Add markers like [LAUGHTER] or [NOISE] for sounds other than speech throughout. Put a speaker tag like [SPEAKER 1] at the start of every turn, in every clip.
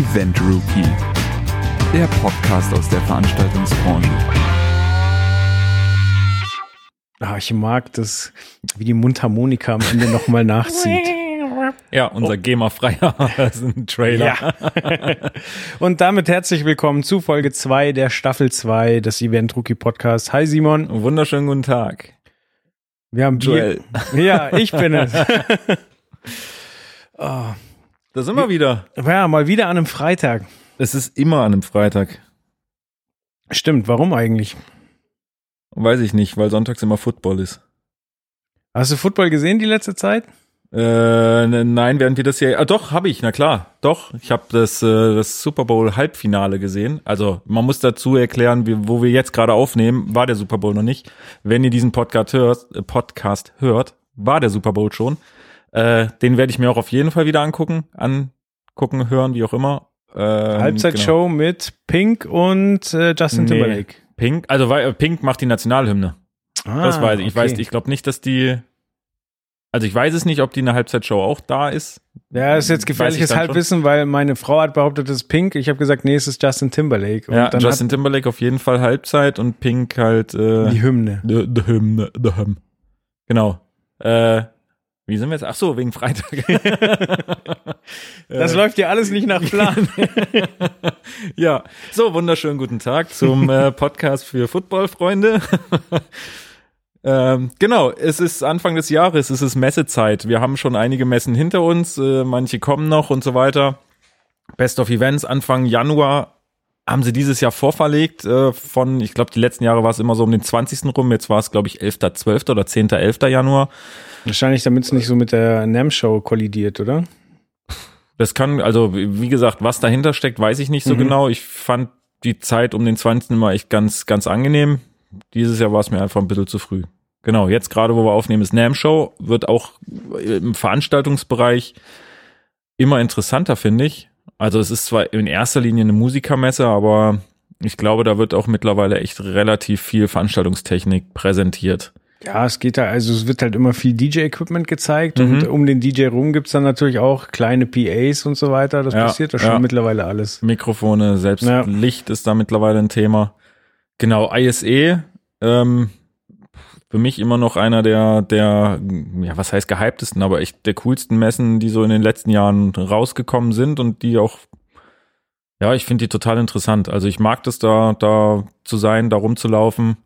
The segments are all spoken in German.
[SPEAKER 1] Event Rookie, der Podcast aus der Veranstaltungsbranche.
[SPEAKER 2] Ah, ich mag das, wie die Mundharmonika am Ende nochmal nachzieht. [LAUGHS]
[SPEAKER 3] Ja, unser oh. GEMA-freier [LAUGHS] Trailer. Ja. [LAUGHS]
[SPEAKER 2] Und damit herzlich willkommen zu Folge 2 der Staffel 2 des Event Rookie Podcasts. Hi Simon.
[SPEAKER 3] Wunderschönen guten Tag.
[SPEAKER 2] Wir haben Joel. Bier. Ja, ich bin es.
[SPEAKER 3] oh. Da sind wir wieder.
[SPEAKER 2] Ja, mal wieder an einem Freitag.
[SPEAKER 3] Es ist immer an einem Freitag.
[SPEAKER 2] Stimmt, warum eigentlich?
[SPEAKER 3] Weiß ich nicht, weil sonntags immer Football ist.
[SPEAKER 2] Hast du Football gesehen die letzte Zeit?
[SPEAKER 3] Äh, nein, während wir das hier. Ah, doch, habe ich, na klar. Doch, ich habe das, äh, das Super Bowl Halbfinale gesehen. Also man muss dazu erklären, wie, wo wir jetzt gerade aufnehmen, war der Super Bowl noch nicht. Wenn ihr diesen Podcast hört, äh, Podcast hört, war der Super Bowl schon. Äh, den werde ich mir auch auf jeden Fall wieder angucken, angucken, hören, wie auch immer.
[SPEAKER 2] Ähm, Halbzeitshow genau. mit Pink und äh, Justin nee, Timberlake.
[SPEAKER 3] Pink, also weil äh, Pink macht die Nationalhymne. Ah, das weiß ich. Ich weiß, ich glaube nicht, dass die. Also ich weiß es nicht, ob die in der Halbzeitshow auch da ist.
[SPEAKER 2] Ja, ist jetzt gefährliches Halbwissen, weil meine Frau hat behauptet, es ist Pink. Ich habe gesagt, nee, es ist Justin Timberlake.
[SPEAKER 3] Und ja, Justin Timberlake auf jeden Fall Halbzeit und Pink halt
[SPEAKER 2] äh, die Hymne.
[SPEAKER 3] The Hymne, the Hymn. Genau. Äh, wie sind wir jetzt? Ach so, wegen Freitag. [LAUGHS]
[SPEAKER 2] das äh, läuft ja alles nicht nach Plan. [LAUGHS]
[SPEAKER 3] ja, so wunderschönen guten Tag zum äh, Podcast für Footballfreunde. [LAUGHS] ähm, genau, es ist Anfang des Jahres, es ist Messezeit. Wir haben schon einige Messen hinter uns, äh, manche kommen noch und so weiter. Best of Events Anfang Januar haben sie dieses Jahr vorverlegt äh, von, ich glaube, die letzten Jahre war es immer so um den 20. rum, jetzt war es, glaube ich, 11.12. oder 10.11. Januar.
[SPEAKER 2] Wahrscheinlich, damit es nicht so mit der NAM-Show kollidiert, oder?
[SPEAKER 3] Das kann, also wie gesagt, was dahinter steckt, weiß ich nicht so mhm. genau. Ich fand die Zeit um den 20. immer echt ganz, ganz angenehm. Dieses Jahr war es mir einfach ein bisschen zu früh. Genau, jetzt gerade, wo wir aufnehmen, ist NAM-Show, wird auch im Veranstaltungsbereich immer interessanter, finde ich. Also es ist zwar in erster Linie eine Musikermesse, aber ich glaube, da wird auch mittlerweile echt relativ viel Veranstaltungstechnik präsentiert.
[SPEAKER 2] Ja, es geht da, also es wird halt immer viel DJ-Equipment gezeigt mhm. und um den DJ rum gibt's dann natürlich auch kleine PAs und so weiter. Das ja, passiert da schon ja. mittlerweile alles.
[SPEAKER 3] Mikrofone, selbst ja. Licht ist da mittlerweile ein Thema. Genau, ISE, ähm, für mich immer noch einer der, der, ja, was heißt gehyptesten, aber echt der coolsten Messen, die so in den letzten Jahren rausgekommen sind und die auch, ja, ich finde die total interessant. Also ich mag das da, da zu sein, da rumzulaufen.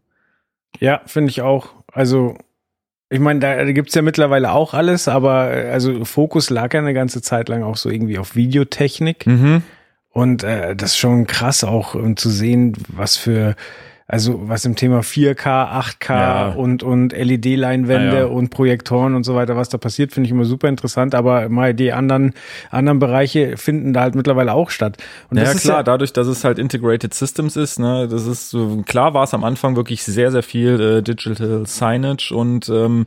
[SPEAKER 2] Ja, finde ich auch. Also, ich meine, da gibt's ja mittlerweile auch alles, aber äh, also Fokus lag ja eine ganze Zeit lang auch so irgendwie auf Videotechnik. Mhm. Und äh, das ist schon krass auch um, zu sehen, was für also was im Thema 4K, 8K ja. und, und LED-Leinwände ja, ja. und Projektoren und so weiter, was da passiert, finde ich immer super interessant. Aber mal die anderen, anderen Bereiche finden da halt mittlerweile auch statt.
[SPEAKER 3] Und ja, klar, dadurch, dass es halt Integrated Systems ist, ne, das ist so, klar war es am Anfang wirklich sehr, sehr viel äh, Digital Signage und ähm,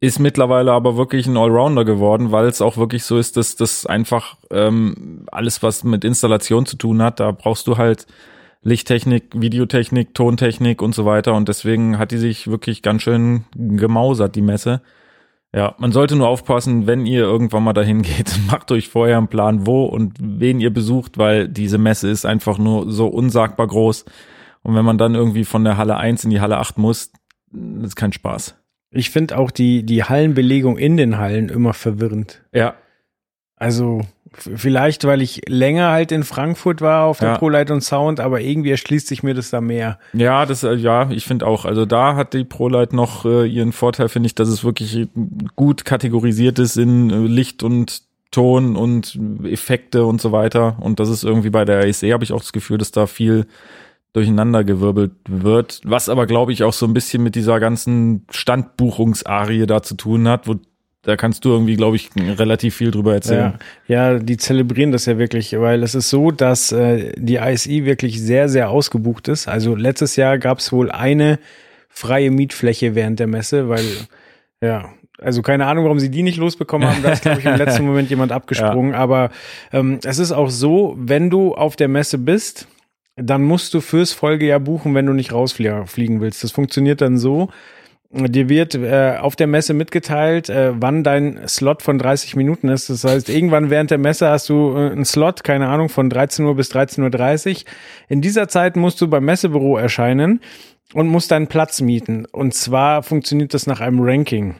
[SPEAKER 3] ist mittlerweile aber wirklich ein Allrounder geworden, weil es auch wirklich so ist, dass das einfach ähm, alles, was mit Installation zu tun hat, da brauchst du halt Lichttechnik, Videotechnik, Tontechnik und so weiter. Und deswegen hat die sich wirklich ganz schön gemausert, die Messe. Ja, man sollte nur aufpassen, wenn ihr irgendwann mal dahin [LAUGHS] geht, macht euch vorher einen Plan, wo und wen ihr besucht, weil diese Messe ist einfach nur so unsagbar groß. Und wenn man dann irgendwie von der Halle 1 in die Halle 8 muss, das ist kein Spaß.
[SPEAKER 2] Ich finde auch die, die Hallenbelegung in den Hallen immer verwirrend.
[SPEAKER 3] Ja.
[SPEAKER 2] Also, Vielleicht, weil ich länger halt in Frankfurt war auf der ja. ProLight und Sound, aber irgendwie erschließt sich mir das da mehr.
[SPEAKER 3] Ja, das, äh, ja, ich finde auch. Also da hat die ProLight noch äh, ihren Vorteil, finde ich, dass es wirklich gut kategorisiert ist in äh, Licht und Ton und Effekte und so weiter. Und das ist irgendwie bei der ISE habe ich auch das Gefühl, dass da viel durcheinander gewirbelt wird, was aber glaube ich auch so ein bisschen mit dieser ganzen Standbuchungsarie da zu tun hat, wo da kannst du irgendwie, glaube ich, relativ viel drüber erzählen.
[SPEAKER 2] Ja, ja, die zelebrieren das ja wirklich, weil es ist so, dass äh, die ISI wirklich sehr, sehr ausgebucht ist. Also letztes Jahr gab es wohl eine freie Mietfläche während der Messe, weil ja, also keine Ahnung, warum sie die nicht losbekommen haben. Da ist, glaube ich, im letzten [LAUGHS] Moment jemand abgesprungen. Ja. Aber ähm, es ist auch so, wenn du auf der Messe bist, dann musst du fürs Folgejahr buchen, wenn du nicht rausfliegen willst. Das funktioniert dann so, dir wird äh, auf der Messe mitgeteilt, äh, wann dein Slot von 30 Minuten ist. Das heißt, irgendwann während der Messe hast du äh, einen Slot, keine Ahnung, von 13 Uhr bis 13.30 Uhr. In dieser Zeit musst du beim Messebüro erscheinen und musst deinen Platz mieten. Und zwar funktioniert das nach einem Ranking.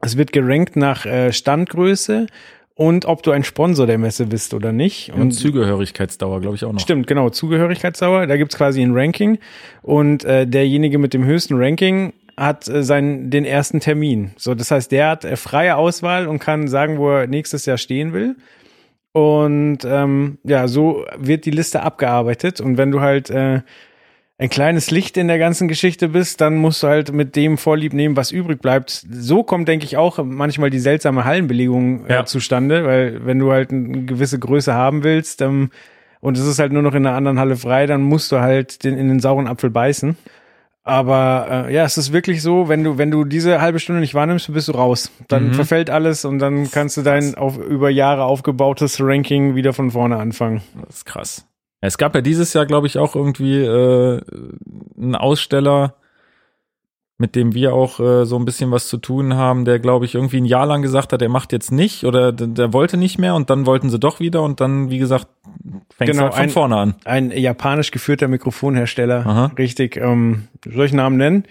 [SPEAKER 2] Es wird gerankt nach äh, Standgröße und ob du ein Sponsor der Messe bist oder nicht.
[SPEAKER 3] Und, und Zugehörigkeitsdauer, glaube ich, auch noch.
[SPEAKER 2] Stimmt, genau, Zugehörigkeitsdauer. Da gibt's quasi ein Ranking und äh, derjenige mit dem höchsten Ranking hat äh, seinen, den ersten Termin. So, das heißt, der hat äh, freie Auswahl und kann sagen, wo er nächstes Jahr stehen will. Und ähm, ja, so wird die Liste abgearbeitet. Und wenn du halt äh, ein kleines Licht in der ganzen Geschichte bist, dann musst du halt mit dem Vorlieb nehmen, was übrig bleibt. So kommt, denke ich, auch manchmal die seltsame Hallenbelegung äh, ja. zustande, weil wenn du halt eine gewisse Größe haben willst ähm, und es ist halt nur noch in einer anderen Halle frei, dann musst du halt den, in den sauren Apfel beißen. Aber äh, ja, es ist wirklich so, wenn du, wenn du diese halbe Stunde nicht wahrnimmst, bist du raus. Dann mhm. verfällt alles und dann kannst du dein auf, über Jahre aufgebautes Ranking wieder von vorne anfangen.
[SPEAKER 3] Das ist krass. Es gab ja dieses Jahr, glaube ich, auch irgendwie äh, einen Aussteller, mit dem wir auch äh, so ein bisschen was zu tun haben, der, glaube ich, irgendwie ein Jahr lang gesagt hat, er macht jetzt nicht oder der, der wollte nicht mehr und dann wollten sie doch wieder und dann, wie gesagt, fängt genau, halt von
[SPEAKER 2] ein,
[SPEAKER 3] vorne an.
[SPEAKER 2] Ein japanisch geführter Mikrofonhersteller, Aha. richtig. Ähm, soll ich Namen nennen?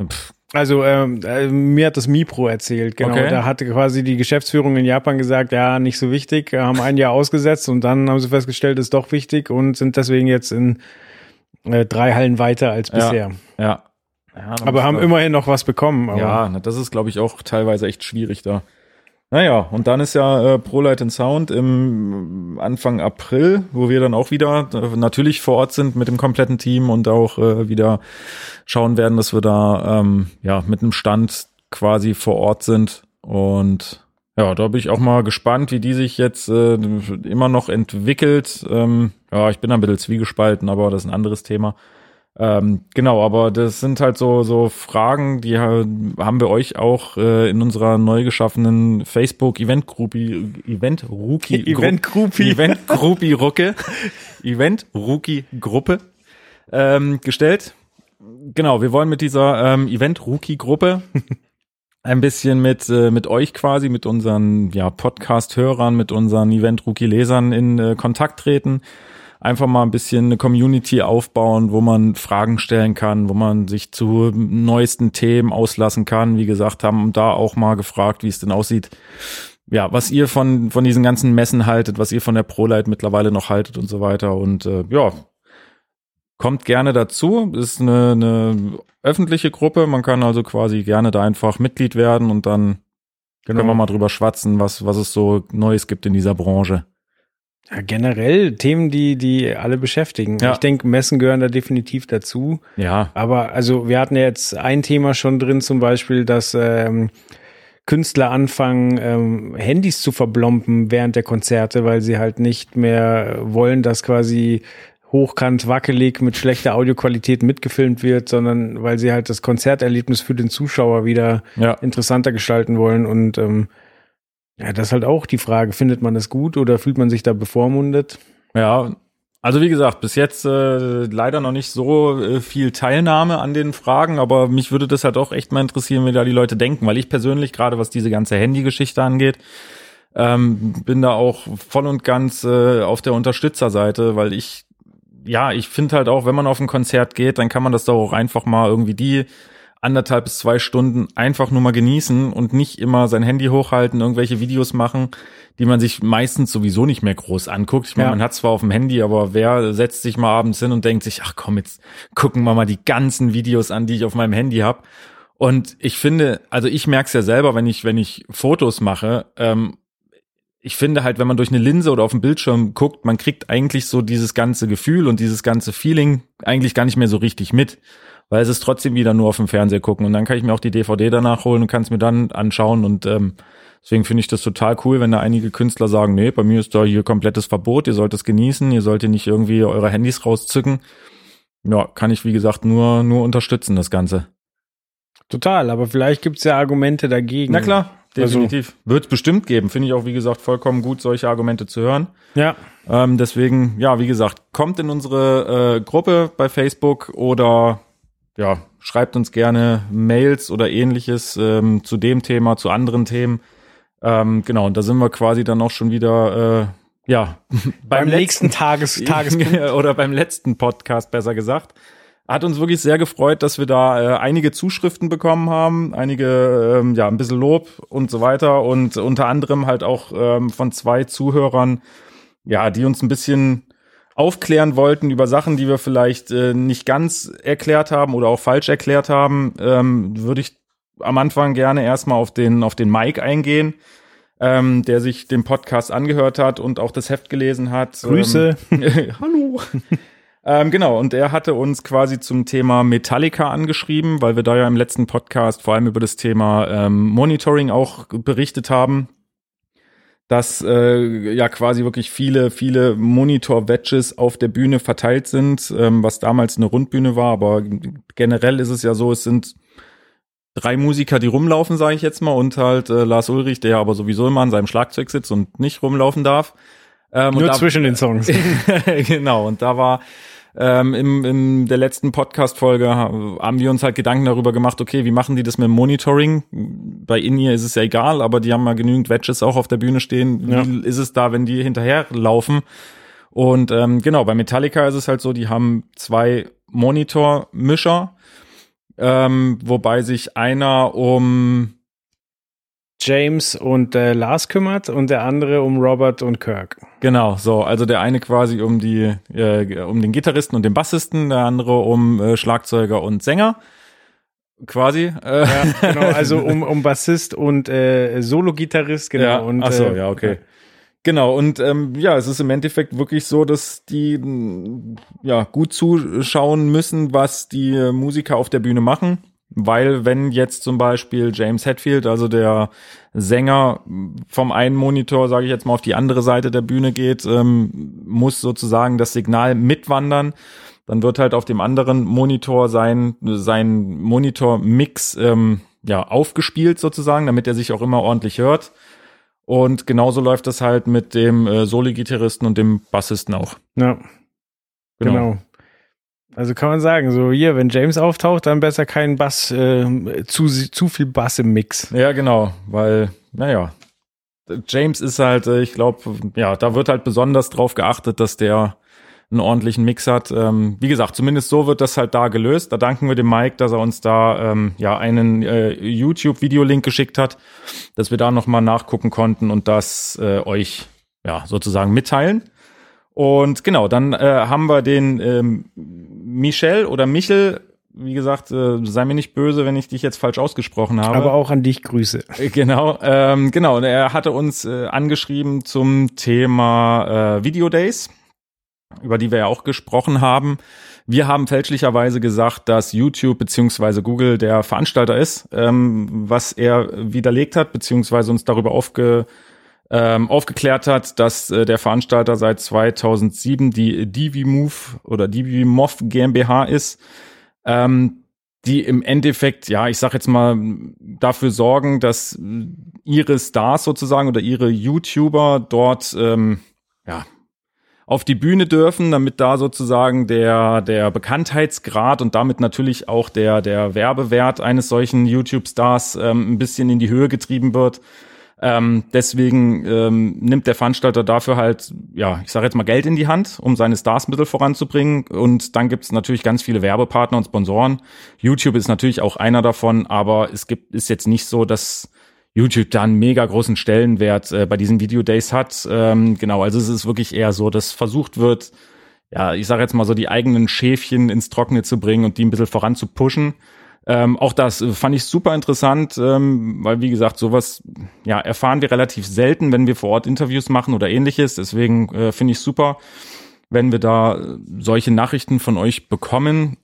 [SPEAKER 2] Pff. Also ähm, äh, mir hat das Mipro erzählt, genau. Okay. Da hatte quasi die Geschäftsführung in Japan gesagt, ja, nicht so wichtig, haben ein Jahr ausgesetzt und dann haben sie festgestellt, ist doch wichtig und sind deswegen jetzt in äh, drei Hallen weiter als bisher.
[SPEAKER 3] Ja. ja.
[SPEAKER 2] Ja, aber haben immerhin noch was bekommen.
[SPEAKER 3] ja, das ist, glaube ich, auch teilweise echt schwierig da. Naja, und dann ist ja äh, ProLight Sound im Anfang April, wo wir dann auch wieder äh, natürlich vor Ort sind mit dem kompletten Team und auch äh, wieder schauen werden, dass wir da ähm, ja mit einem Stand quasi vor Ort sind. Und ja, da bin ich auch mal gespannt, wie die sich jetzt äh, immer noch entwickelt. Ähm, ja, ich bin ein bisschen zwiegespalten, aber das ist ein anderes Thema. Ähm, genau, aber das sind halt so, so Fragen, die haben wir euch auch äh, in unserer neu geschaffenen Facebook Event Groupie, Event Rookie, [LAUGHS]
[SPEAKER 2] Event Groupie,
[SPEAKER 3] Event Groupie Rucke, [LAUGHS] Event Rookie Gruppe ähm, gestellt. Genau, wir wollen mit dieser ähm, Event Rookie Gruppe [LAUGHS] ein bisschen mit äh, mit euch quasi, mit unseren ja Podcast Hörern, mit unseren Event Rookie Lesern in äh, Kontakt treten einfach mal ein bisschen eine Community aufbauen, wo man Fragen stellen kann, wo man sich zu neuesten Themen auslassen kann. Wie gesagt, haben da auch mal gefragt, wie es denn aussieht. Ja, was ihr von, von diesen ganzen Messen haltet, was ihr von der ProLight mittlerweile noch haltet und so weiter. Und äh, ja, kommt gerne dazu. Ist eine, eine öffentliche Gruppe. Man kann also quasi gerne da einfach Mitglied werden und dann genau. können wir mal drüber schwatzen, was, was es so Neues gibt in dieser Branche.
[SPEAKER 2] Ja, generell Themen, die, die alle beschäftigen. Ja. Ich denke, Messen gehören da definitiv dazu.
[SPEAKER 3] Ja.
[SPEAKER 2] Aber also wir hatten ja jetzt ein Thema schon drin, zum Beispiel, dass ähm, Künstler anfangen, ähm, Handys zu verblompen während der Konzerte, weil sie halt nicht mehr wollen, dass quasi hochkant wackelig mit schlechter Audioqualität mitgefilmt wird, sondern weil sie halt das Konzerterlebnis für den Zuschauer wieder ja. interessanter gestalten wollen und ähm, ja, das ist halt auch die Frage, findet man das gut oder fühlt man sich da bevormundet?
[SPEAKER 3] Ja, also wie gesagt, bis jetzt äh, leider noch nicht so äh, viel Teilnahme an den Fragen, aber mich würde das halt auch echt mal interessieren, wie da die Leute denken, weil ich persönlich, gerade was diese ganze Handy-Geschichte angeht, ähm, bin da auch voll und ganz äh, auf der Unterstützerseite, weil ich, ja, ich finde halt auch, wenn man auf ein Konzert geht, dann kann man das doch auch einfach mal irgendwie die anderthalb bis zwei Stunden einfach nur mal genießen und nicht immer sein Handy hochhalten, irgendwelche Videos machen, die man sich meistens sowieso nicht mehr groß anguckt. Ich meine, ja. man hat zwar auf dem Handy, aber wer setzt sich mal abends hin und denkt sich, ach komm, jetzt gucken wir mal die ganzen Videos an, die ich auf meinem Handy habe. Und ich finde, also ich merke es ja selber, wenn ich, wenn ich Fotos mache, ähm, ich finde halt, wenn man durch eine Linse oder auf dem Bildschirm guckt, man kriegt eigentlich so dieses ganze Gefühl und dieses ganze Feeling eigentlich gar nicht mehr so richtig mit weil es ist trotzdem wieder nur auf dem Fernseher gucken und dann kann ich mir auch die DVD danach holen und kann es mir dann anschauen und ähm, deswegen finde ich das total cool, wenn da einige Künstler sagen, nee, bei mir ist da hier komplettes Verbot, ihr sollt es genießen, ihr sollt nicht irgendwie eure Handys rauszücken. Ja, kann ich wie gesagt nur nur unterstützen das Ganze.
[SPEAKER 2] Total, aber vielleicht gibt's ja Argumente dagegen.
[SPEAKER 3] Na klar, also definitiv. Also, Wird bestimmt geben. Finde ich auch, wie gesagt, vollkommen gut, solche Argumente zu hören.
[SPEAKER 2] Ja.
[SPEAKER 3] Ähm, deswegen, ja, wie gesagt, kommt in unsere äh, Gruppe bei Facebook oder ja, schreibt uns gerne Mails oder ähnliches ähm, zu dem Thema, zu anderen Themen. Ähm, genau, und da sind wir quasi dann auch schon wieder, äh, ja, [LAUGHS]
[SPEAKER 2] beim, beim nächsten Tages, [LAUGHS] Tagespunkt. [LAUGHS]
[SPEAKER 3] oder beim letzten Podcast besser gesagt. Hat uns wirklich sehr gefreut, dass wir da äh, einige Zuschriften bekommen haben, einige, ähm, ja, ein bisschen Lob und so weiter und unter anderem halt auch ähm, von zwei Zuhörern, ja, die uns ein bisschen aufklären wollten über Sachen, die wir vielleicht äh, nicht ganz erklärt haben oder auch falsch erklärt haben, ähm, würde ich am Anfang gerne erstmal auf den, auf den Mike eingehen, ähm, der sich den Podcast angehört hat und auch das Heft gelesen hat.
[SPEAKER 2] Grüße.
[SPEAKER 3] Ähm, [LAUGHS] [LAUGHS] hallo. Ähm, genau, und er hatte uns quasi zum Thema Metallica angeschrieben, weil wir da ja im letzten Podcast vor allem über das Thema ähm, Monitoring auch berichtet haben, dass äh, ja quasi wirklich viele, viele Monitor-Wedges auf der Bühne verteilt sind, ähm, was damals eine Rundbühne war, aber generell ist es ja so, es sind drei Musiker, die rumlaufen, sage ich jetzt mal, und halt äh, Lars Ulrich, der aber sowieso immer an seinem Schlagzeug sitzt und nicht rumlaufen darf.
[SPEAKER 2] Ähm, Nur da, zwischen den Songs. [LAUGHS]
[SPEAKER 3] genau, und da war ähm, im, in der letzten Podcast-Folge haben wir uns halt Gedanken darüber gemacht, okay, wie machen die das mit dem Monitoring? Bei In-Ear ist es ja egal, aber die haben mal genügend Wedges auch auf der Bühne stehen. Wie ja. ist es da, wenn die hinterherlaufen? Und ähm, genau, bei Metallica ist es halt so, die haben zwei Monitor-Mischer, ähm, wobei sich einer um
[SPEAKER 2] James und äh, Lars kümmert und der andere um Robert und Kirk.
[SPEAKER 3] Genau, so. Also der eine quasi um die, äh, um den Gitarristen und den Bassisten, der andere um äh, Schlagzeuger und Sänger. Quasi.
[SPEAKER 2] Äh. Ja, genau, [LAUGHS] also um, um Bassist und äh, Solo-Gitarrist, genau.
[SPEAKER 3] Ja,
[SPEAKER 2] und,
[SPEAKER 3] ach so, äh, ja, okay. Genau, und ähm, ja, es ist im Endeffekt wirklich so, dass die ja gut zuschauen müssen, was die Musiker auf der Bühne machen weil wenn jetzt zum Beispiel James Hetfield, also der Sänger vom einen Monitor, sage ich jetzt mal, auf die andere Seite der Bühne geht, ähm, muss sozusagen das Signal mitwandern. Dann wird halt auf dem anderen Monitor sein, sein Monitor-Mix ähm, ja, aufgespielt sozusagen, damit er sich auch immer ordentlich hört. Und genauso läuft das halt mit dem äh, Soli-Gitarristen und dem Bassisten auch.
[SPEAKER 2] Ja. Genau. genau. Also kann man sagen, so hier, wenn James auftaucht, dann besser kein Bass, äh, zu, zu viel Bass im Mix.
[SPEAKER 3] Ja, genau, weil, naja, James ist halt, äh, ich glaube, ja, da wird halt besonders drauf geachtet, dass der einen ordentlichen Mix hat. Ähm, wie gesagt, zumindest so wird das halt da gelöst. Da danken wir dem Mike, dass er uns da ähm, ja einen äh, YouTube-Videolink geschickt hat, dass wir da nochmal nachgucken konnten und das äh, euch ja sozusagen mitteilen. Und genau, dann äh, haben wir den ähm, Michel oder Michel, wie gesagt, äh, sei mir nicht böse, wenn ich dich jetzt falsch ausgesprochen habe.
[SPEAKER 2] Aber auch an dich Grüße.
[SPEAKER 3] Äh, genau, ähm, genau. Er hatte uns äh, angeschrieben zum Thema äh, Video Days, über die wir ja auch gesprochen haben. Wir haben fälschlicherweise gesagt, dass YouTube beziehungsweise Google der Veranstalter ist, ähm, was er widerlegt hat, beziehungsweise uns darüber aufge ähm, aufgeklärt hat, dass äh, der Veranstalter seit 2007 die DiviMove oder DiviMov GmbH ist, ähm, die im Endeffekt, ja, ich sag jetzt mal, dafür sorgen, dass ihre Stars sozusagen oder ihre YouTuber dort, ähm, ja, auf die Bühne dürfen, damit da sozusagen der, der Bekanntheitsgrad und damit natürlich auch der, der Werbewert eines solchen YouTube-Stars ähm, ein bisschen in die Höhe getrieben wird. Ähm, deswegen ähm, nimmt der Veranstalter dafür halt, ja, ich sage jetzt mal Geld in die Hand, um seine Stars mittel voranzubringen. Und dann gibt es natürlich ganz viele Werbepartner und Sponsoren. YouTube ist natürlich auch einer davon, aber es gibt ist jetzt nicht so, dass YouTube da einen mega großen Stellenwert äh, bei diesen Video Days hat. Ähm, genau, also es ist wirklich eher so, dass versucht wird, ja, ich sage jetzt mal so die eigenen Schäfchen ins Trockene zu bringen und die ein bisschen voranzupushen. Ähm, auch das äh, fand ich super interessant, ähm, weil wie gesagt, sowas ja erfahren wir relativ selten, wenn wir vor Ort Interviews machen oder ähnliches. Deswegen äh, finde ich super, wenn wir da äh, solche Nachrichten von euch bekommen.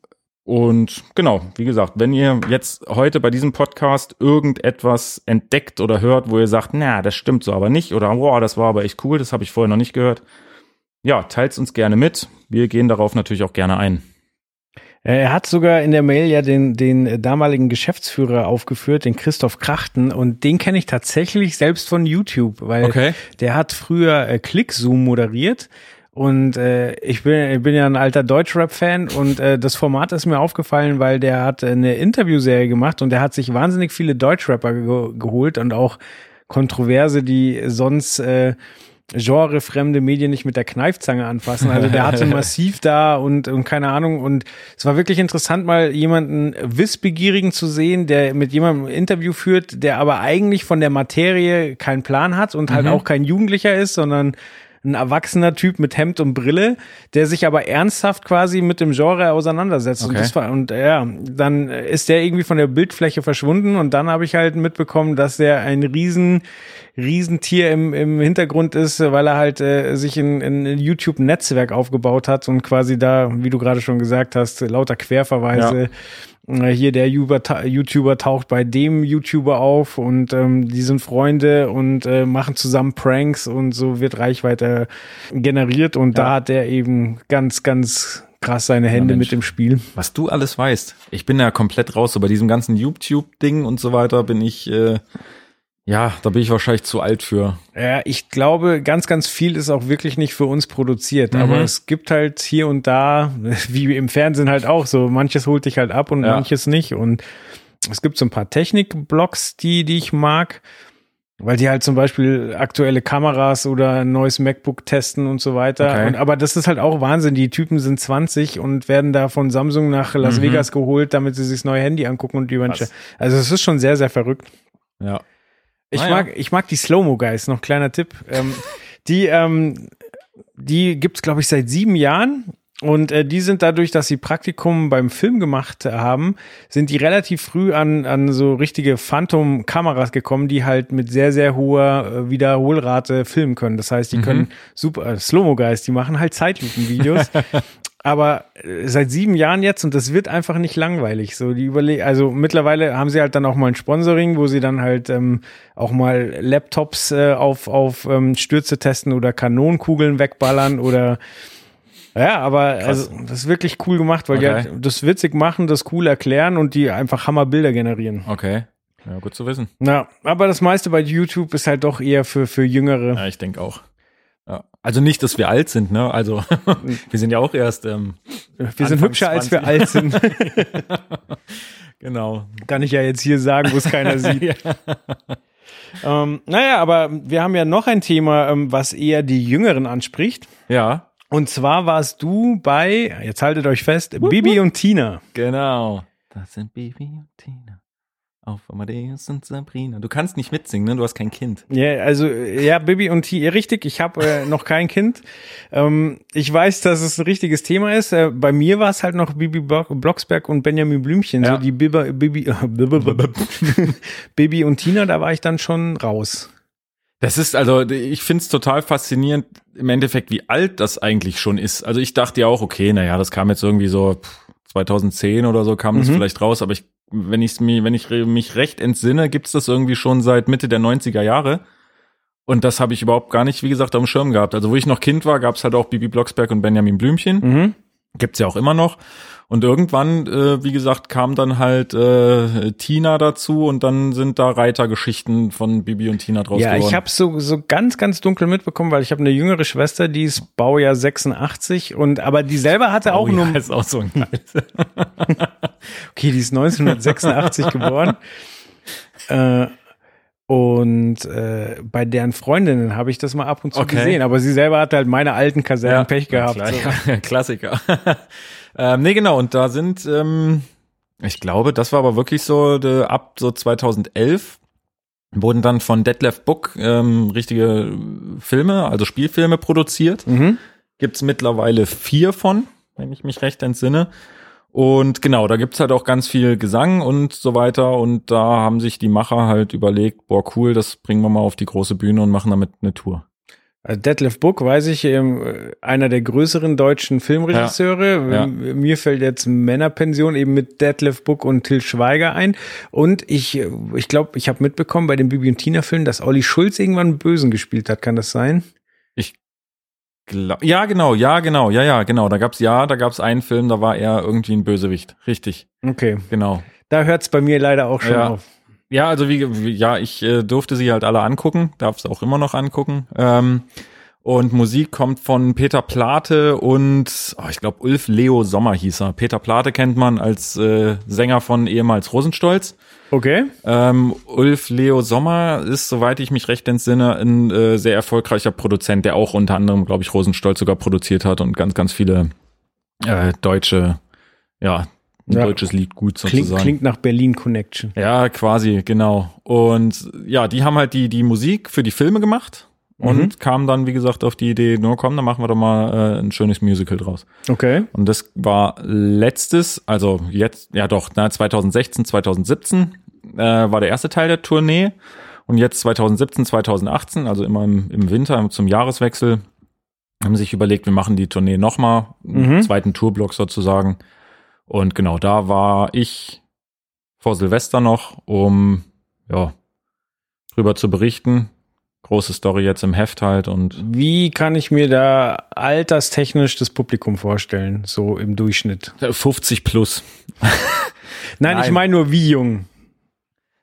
[SPEAKER 3] Und genau, wie gesagt, wenn ihr jetzt heute bei diesem Podcast irgendetwas entdeckt oder hört, wo ihr sagt, na, das stimmt so aber nicht oder wow, das war aber echt cool, das habe ich vorher noch nicht gehört, ja, teilt uns gerne mit. Wir gehen darauf natürlich auch gerne ein.
[SPEAKER 2] Äh, er hat sogar in der Mail ja den, den damaligen Geschäftsführer aufgeführt, den Christoph Krachten, und den kenne ich tatsächlich selbst von YouTube, weil
[SPEAKER 3] okay.
[SPEAKER 2] der hat früher äh, ClickZoom moderiert. Und äh, ich, bin, ich bin ja ein alter Deutschrap-Fan. Und äh, das Format ist mir aufgefallen, weil der hat eine Interviewserie gemacht. Und der hat sich wahnsinnig viele Deutschrapper ge geholt und auch Kontroverse, die sonst äh, genrefremde Medien nicht mit der Kneifzange anfassen. Also der hatte [LAUGHS] massiv da und, und keine Ahnung. Und es war wirklich interessant, mal jemanden Wissbegierigen zu sehen, der mit jemandem ein Interview führt, der aber eigentlich von der Materie keinen Plan hat und halt mhm. auch kein Jugendlicher ist, sondern ein erwachsener Typ mit Hemd und Brille, der sich aber ernsthaft quasi mit dem Genre auseinandersetzt. Okay. Und, das war, und ja, dann ist der irgendwie von der Bildfläche verschwunden und dann habe ich halt mitbekommen, dass der ein riesen Riesentier im, im Hintergrund ist, weil er halt äh, sich in, in YouTube-Netzwerk aufgebaut hat und quasi da, wie du gerade schon gesagt hast, lauter Querverweise ja hier der YouTuber taucht bei dem YouTuber auf und ähm, die sind Freunde und äh, machen zusammen Pranks und so wird Reichweite generiert und ja. da hat er eben ganz, ganz krass seine Hände ja, mit dem Spiel.
[SPEAKER 3] Was du alles weißt. Ich bin ja komplett raus. So bei diesem ganzen YouTube-Ding und so weiter bin ich äh, ja, da bin ich wahrscheinlich zu alt für.
[SPEAKER 2] Ja, ich glaube, ganz, ganz viel ist auch wirklich nicht für uns produziert. Mhm. Aber es gibt halt hier und da, [LAUGHS] wie im Fernsehen halt auch so, manches holt dich halt ab und ja. manches nicht. Und es gibt so ein paar Technik-Blogs, die, die ich mag, weil die halt zum Beispiel aktuelle Kameras oder ein neues MacBook testen und so weiter. Okay. Und, aber das ist halt auch Wahnsinn. Die Typen sind 20 und werden da von Samsung nach Las mhm. Vegas geholt, damit sie sich das neue Handy angucken und die Also es ist schon sehr, sehr verrückt.
[SPEAKER 3] Ja.
[SPEAKER 2] Ich ah, mag, ja. ich mag die Slow-Mo Guys, noch kleiner Tipp. Ähm, die, ähm, die gibt's glaube ich seit sieben Jahren und äh, die sind dadurch, dass sie Praktikum beim Film gemacht haben, sind die relativ früh an, an so richtige Phantom-Kameras gekommen, die halt mit sehr, sehr hoher äh, Wiederholrate filmen können. Das heißt, die mhm. können super, äh, Slow-Mo Guys, die machen halt Zeitlupen-Videos. [LAUGHS] aber äh, seit sieben Jahren jetzt und das wird einfach nicht langweilig. So die überle also mittlerweile haben sie halt dann auch mal ein Sponsoring, wo sie dann halt ähm, auch mal Laptops äh, auf auf ähm, Stürze testen oder Kanonenkugeln wegballern oder ja, aber Krass. also das ist wirklich cool gemacht, weil okay. die halt das witzig machen, das cool erklären und die einfach Hammerbilder generieren.
[SPEAKER 3] Okay. Ja, gut zu wissen.
[SPEAKER 2] Ja, aber das meiste bei YouTube ist halt doch eher für für Jüngere.
[SPEAKER 3] Ja, ich denke auch. Ja. Also nicht, dass wir alt sind, ne? Also [LAUGHS] wir sind ja auch erst. Ähm,
[SPEAKER 2] wir Anfang sind hübscher, 20. als wir alt sind. [LAUGHS]
[SPEAKER 3] genau.
[SPEAKER 2] Kann ich ja jetzt hier sagen, wo es keiner [LAUGHS] sieht. ja. ähm, naja, aber wir haben ja noch ein Thema, ähm, was eher die Jüngeren anspricht.
[SPEAKER 3] Ja.
[SPEAKER 2] Und zwar warst du bei, jetzt haltet euch fest, Bibi und Tina.
[SPEAKER 3] Genau. Das sind Bibi und Tina. Auf Amadeus und Sabrina. Du kannst nicht mitsingen, ne? Du hast kein Kind.
[SPEAKER 2] Ja, yeah, also ja, Bibi und T, richtig. Ich habe äh, noch kein Kind. Ähm, ich weiß, dass es ein richtiges Thema ist. Äh, bei mir war es halt noch Bibi Blocksberg und Benjamin Blümchen. Ja. So die Bibi, Bibi, [LAUGHS] äh, Bibi und Tina, da war ich dann schon raus.
[SPEAKER 3] Das ist also, ich find's total faszinierend im Endeffekt, wie alt das eigentlich schon ist. Also ich dachte ja auch, okay, naja, das kam jetzt irgendwie so 2010 oder so kam mhm. das vielleicht raus, aber ich wenn ich mir, wenn ich mich recht entsinne, gibt's das irgendwie schon seit Mitte der 90er Jahre. Und das habe ich überhaupt gar nicht, wie gesagt, dem Schirm gehabt. Also wo ich noch Kind war, gab's halt auch Bibi Blocksberg und Benjamin Blümchen. Mhm. Gibt's ja auch immer noch. Und irgendwann, äh, wie gesagt, kam dann halt äh, Tina dazu und dann sind da Reitergeschichten von Bibi und Tina draus
[SPEAKER 2] ja, geworden. Ja, ich habe so so ganz ganz dunkel mitbekommen, weil ich habe eine jüngere Schwester, die ist Baujahr 86 und aber die selber hatte auch nur
[SPEAKER 3] ist auch so ein [LAUGHS]
[SPEAKER 2] Okay, die ist 1986 geboren. Äh, und äh, bei deren Freundinnen habe ich das mal ab und zu okay. gesehen, aber sie selber hatte halt meine alten Kasernen ja, Pech gehabt.
[SPEAKER 3] So. [LAUGHS] Klassiker. [LAUGHS] ähm, nee, genau, und da sind, ähm, ich glaube, das war aber wirklich so de, ab so 2011 wurden dann von Detlef Book ähm, richtige Filme, also Spielfilme produziert. Mhm. Gibt's mittlerweile vier von, wenn ich mich recht entsinne. Und genau, da gibt's halt auch ganz viel Gesang und so weiter. Und da haben sich die Macher halt überlegt, boah, cool, das bringen wir mal auf die große Bühne und machen damit eine Tour.
[SPEAKER 2] Also Detlef Book, weiß ich, ähm, einer der größeren deutschen Filmregisseure. Ja, ja. Mir fällt jetzt Männerpension eben mit Detlef Book und Till Schweiger ein. Und ich, ich glaube, ich habe mitbekommen bei dem Bibi und Tina Film, dass Olli Schulz irgendwann Bösen gespielt hat. Kann das sein?
[SPEAKER 3] Ja, genau, ja, genau, ja, ja, genau. Da gab's ja, da gab's einen Film, da war er irgendwie ein Bösewicht. Richtig.
[SPEAKER 2] Okay.
[SPEAKER 3] Genau.
[SPEAKER 2] Da hört's bei mir leider auch schon
[SPEAKER 3] ja.
[SPEAKER 2] auf.
[SPEAKER 3] Ja, also wie, wie ja, ich äh, durfte sie halt alle angucken, darf es auch immer noch angucken. Ähm, Und Musik kommt von Peter Plate und oh, ich glaube Ulf Leo Sommer hieß er. Peter Plate kennt man als äh, Sänger von ehemals Rosenstolz.
[SPEAKER 2] Okay.
[SPEAKER 3] Ähm, Ulf Leo Sommer ist, soweit ich mich recht entsinne, ein äh, sehr erfolgreicher Produzent, der auch unter anderem, glaube ich, Rosenstolz sogar produziert hat und ganz, ganz viele äh, deutsche, ja, ein
[SPEAKER 2] Ja.
[SPEAKER 3] deutsches Lied gut
[SPEAKER 2] Klingt,
[SPEAKER 3] sozusagen.
[SPEAKER 2] klingt nach Berlin Connection.
[SPEAKER 3] Ja, quasi, genau. Und ja, die haben halt die, die Musik für die Filme gemacht und
[SPEAKER 2] Mhm.
[SPEAKER 3] kamen dann, wie gesagt, auf die Idee, nur komm, dann machen wir doch mal äh, ein schönes Musical draus.
[SPEAKER 2] Okay.
[SPEAKER 3] Und das war letztes, also jetzt, ja doch, na, 2016, 2017 äh, war der erste Teil der Tournee. Und jetzt 2017, 2018, also immer im, im Winter zum Jahreswechsel, haben sich überlegt, wir machen die Tournee nochmal, einen
[SPEAKER 2] Mhm.
[SPEAKER 3] zweiten Tourblock sozusagen. Und genau, da war ich vor Silvester noch, um ja drüber zu berichten. Große Story jetzt im Heft halt und
[SPEAKER 2] Wie kann ich mir da alterstechnisch das Publikum vorstellen, so im Durchschnitt?
[SPEAKER 3] 50 plus. [LAUGHS]
[SPEAKER 2] Nein, ich
[SPEAKER 3] Nein.
[SPEAKER 2] meine nur wie jung.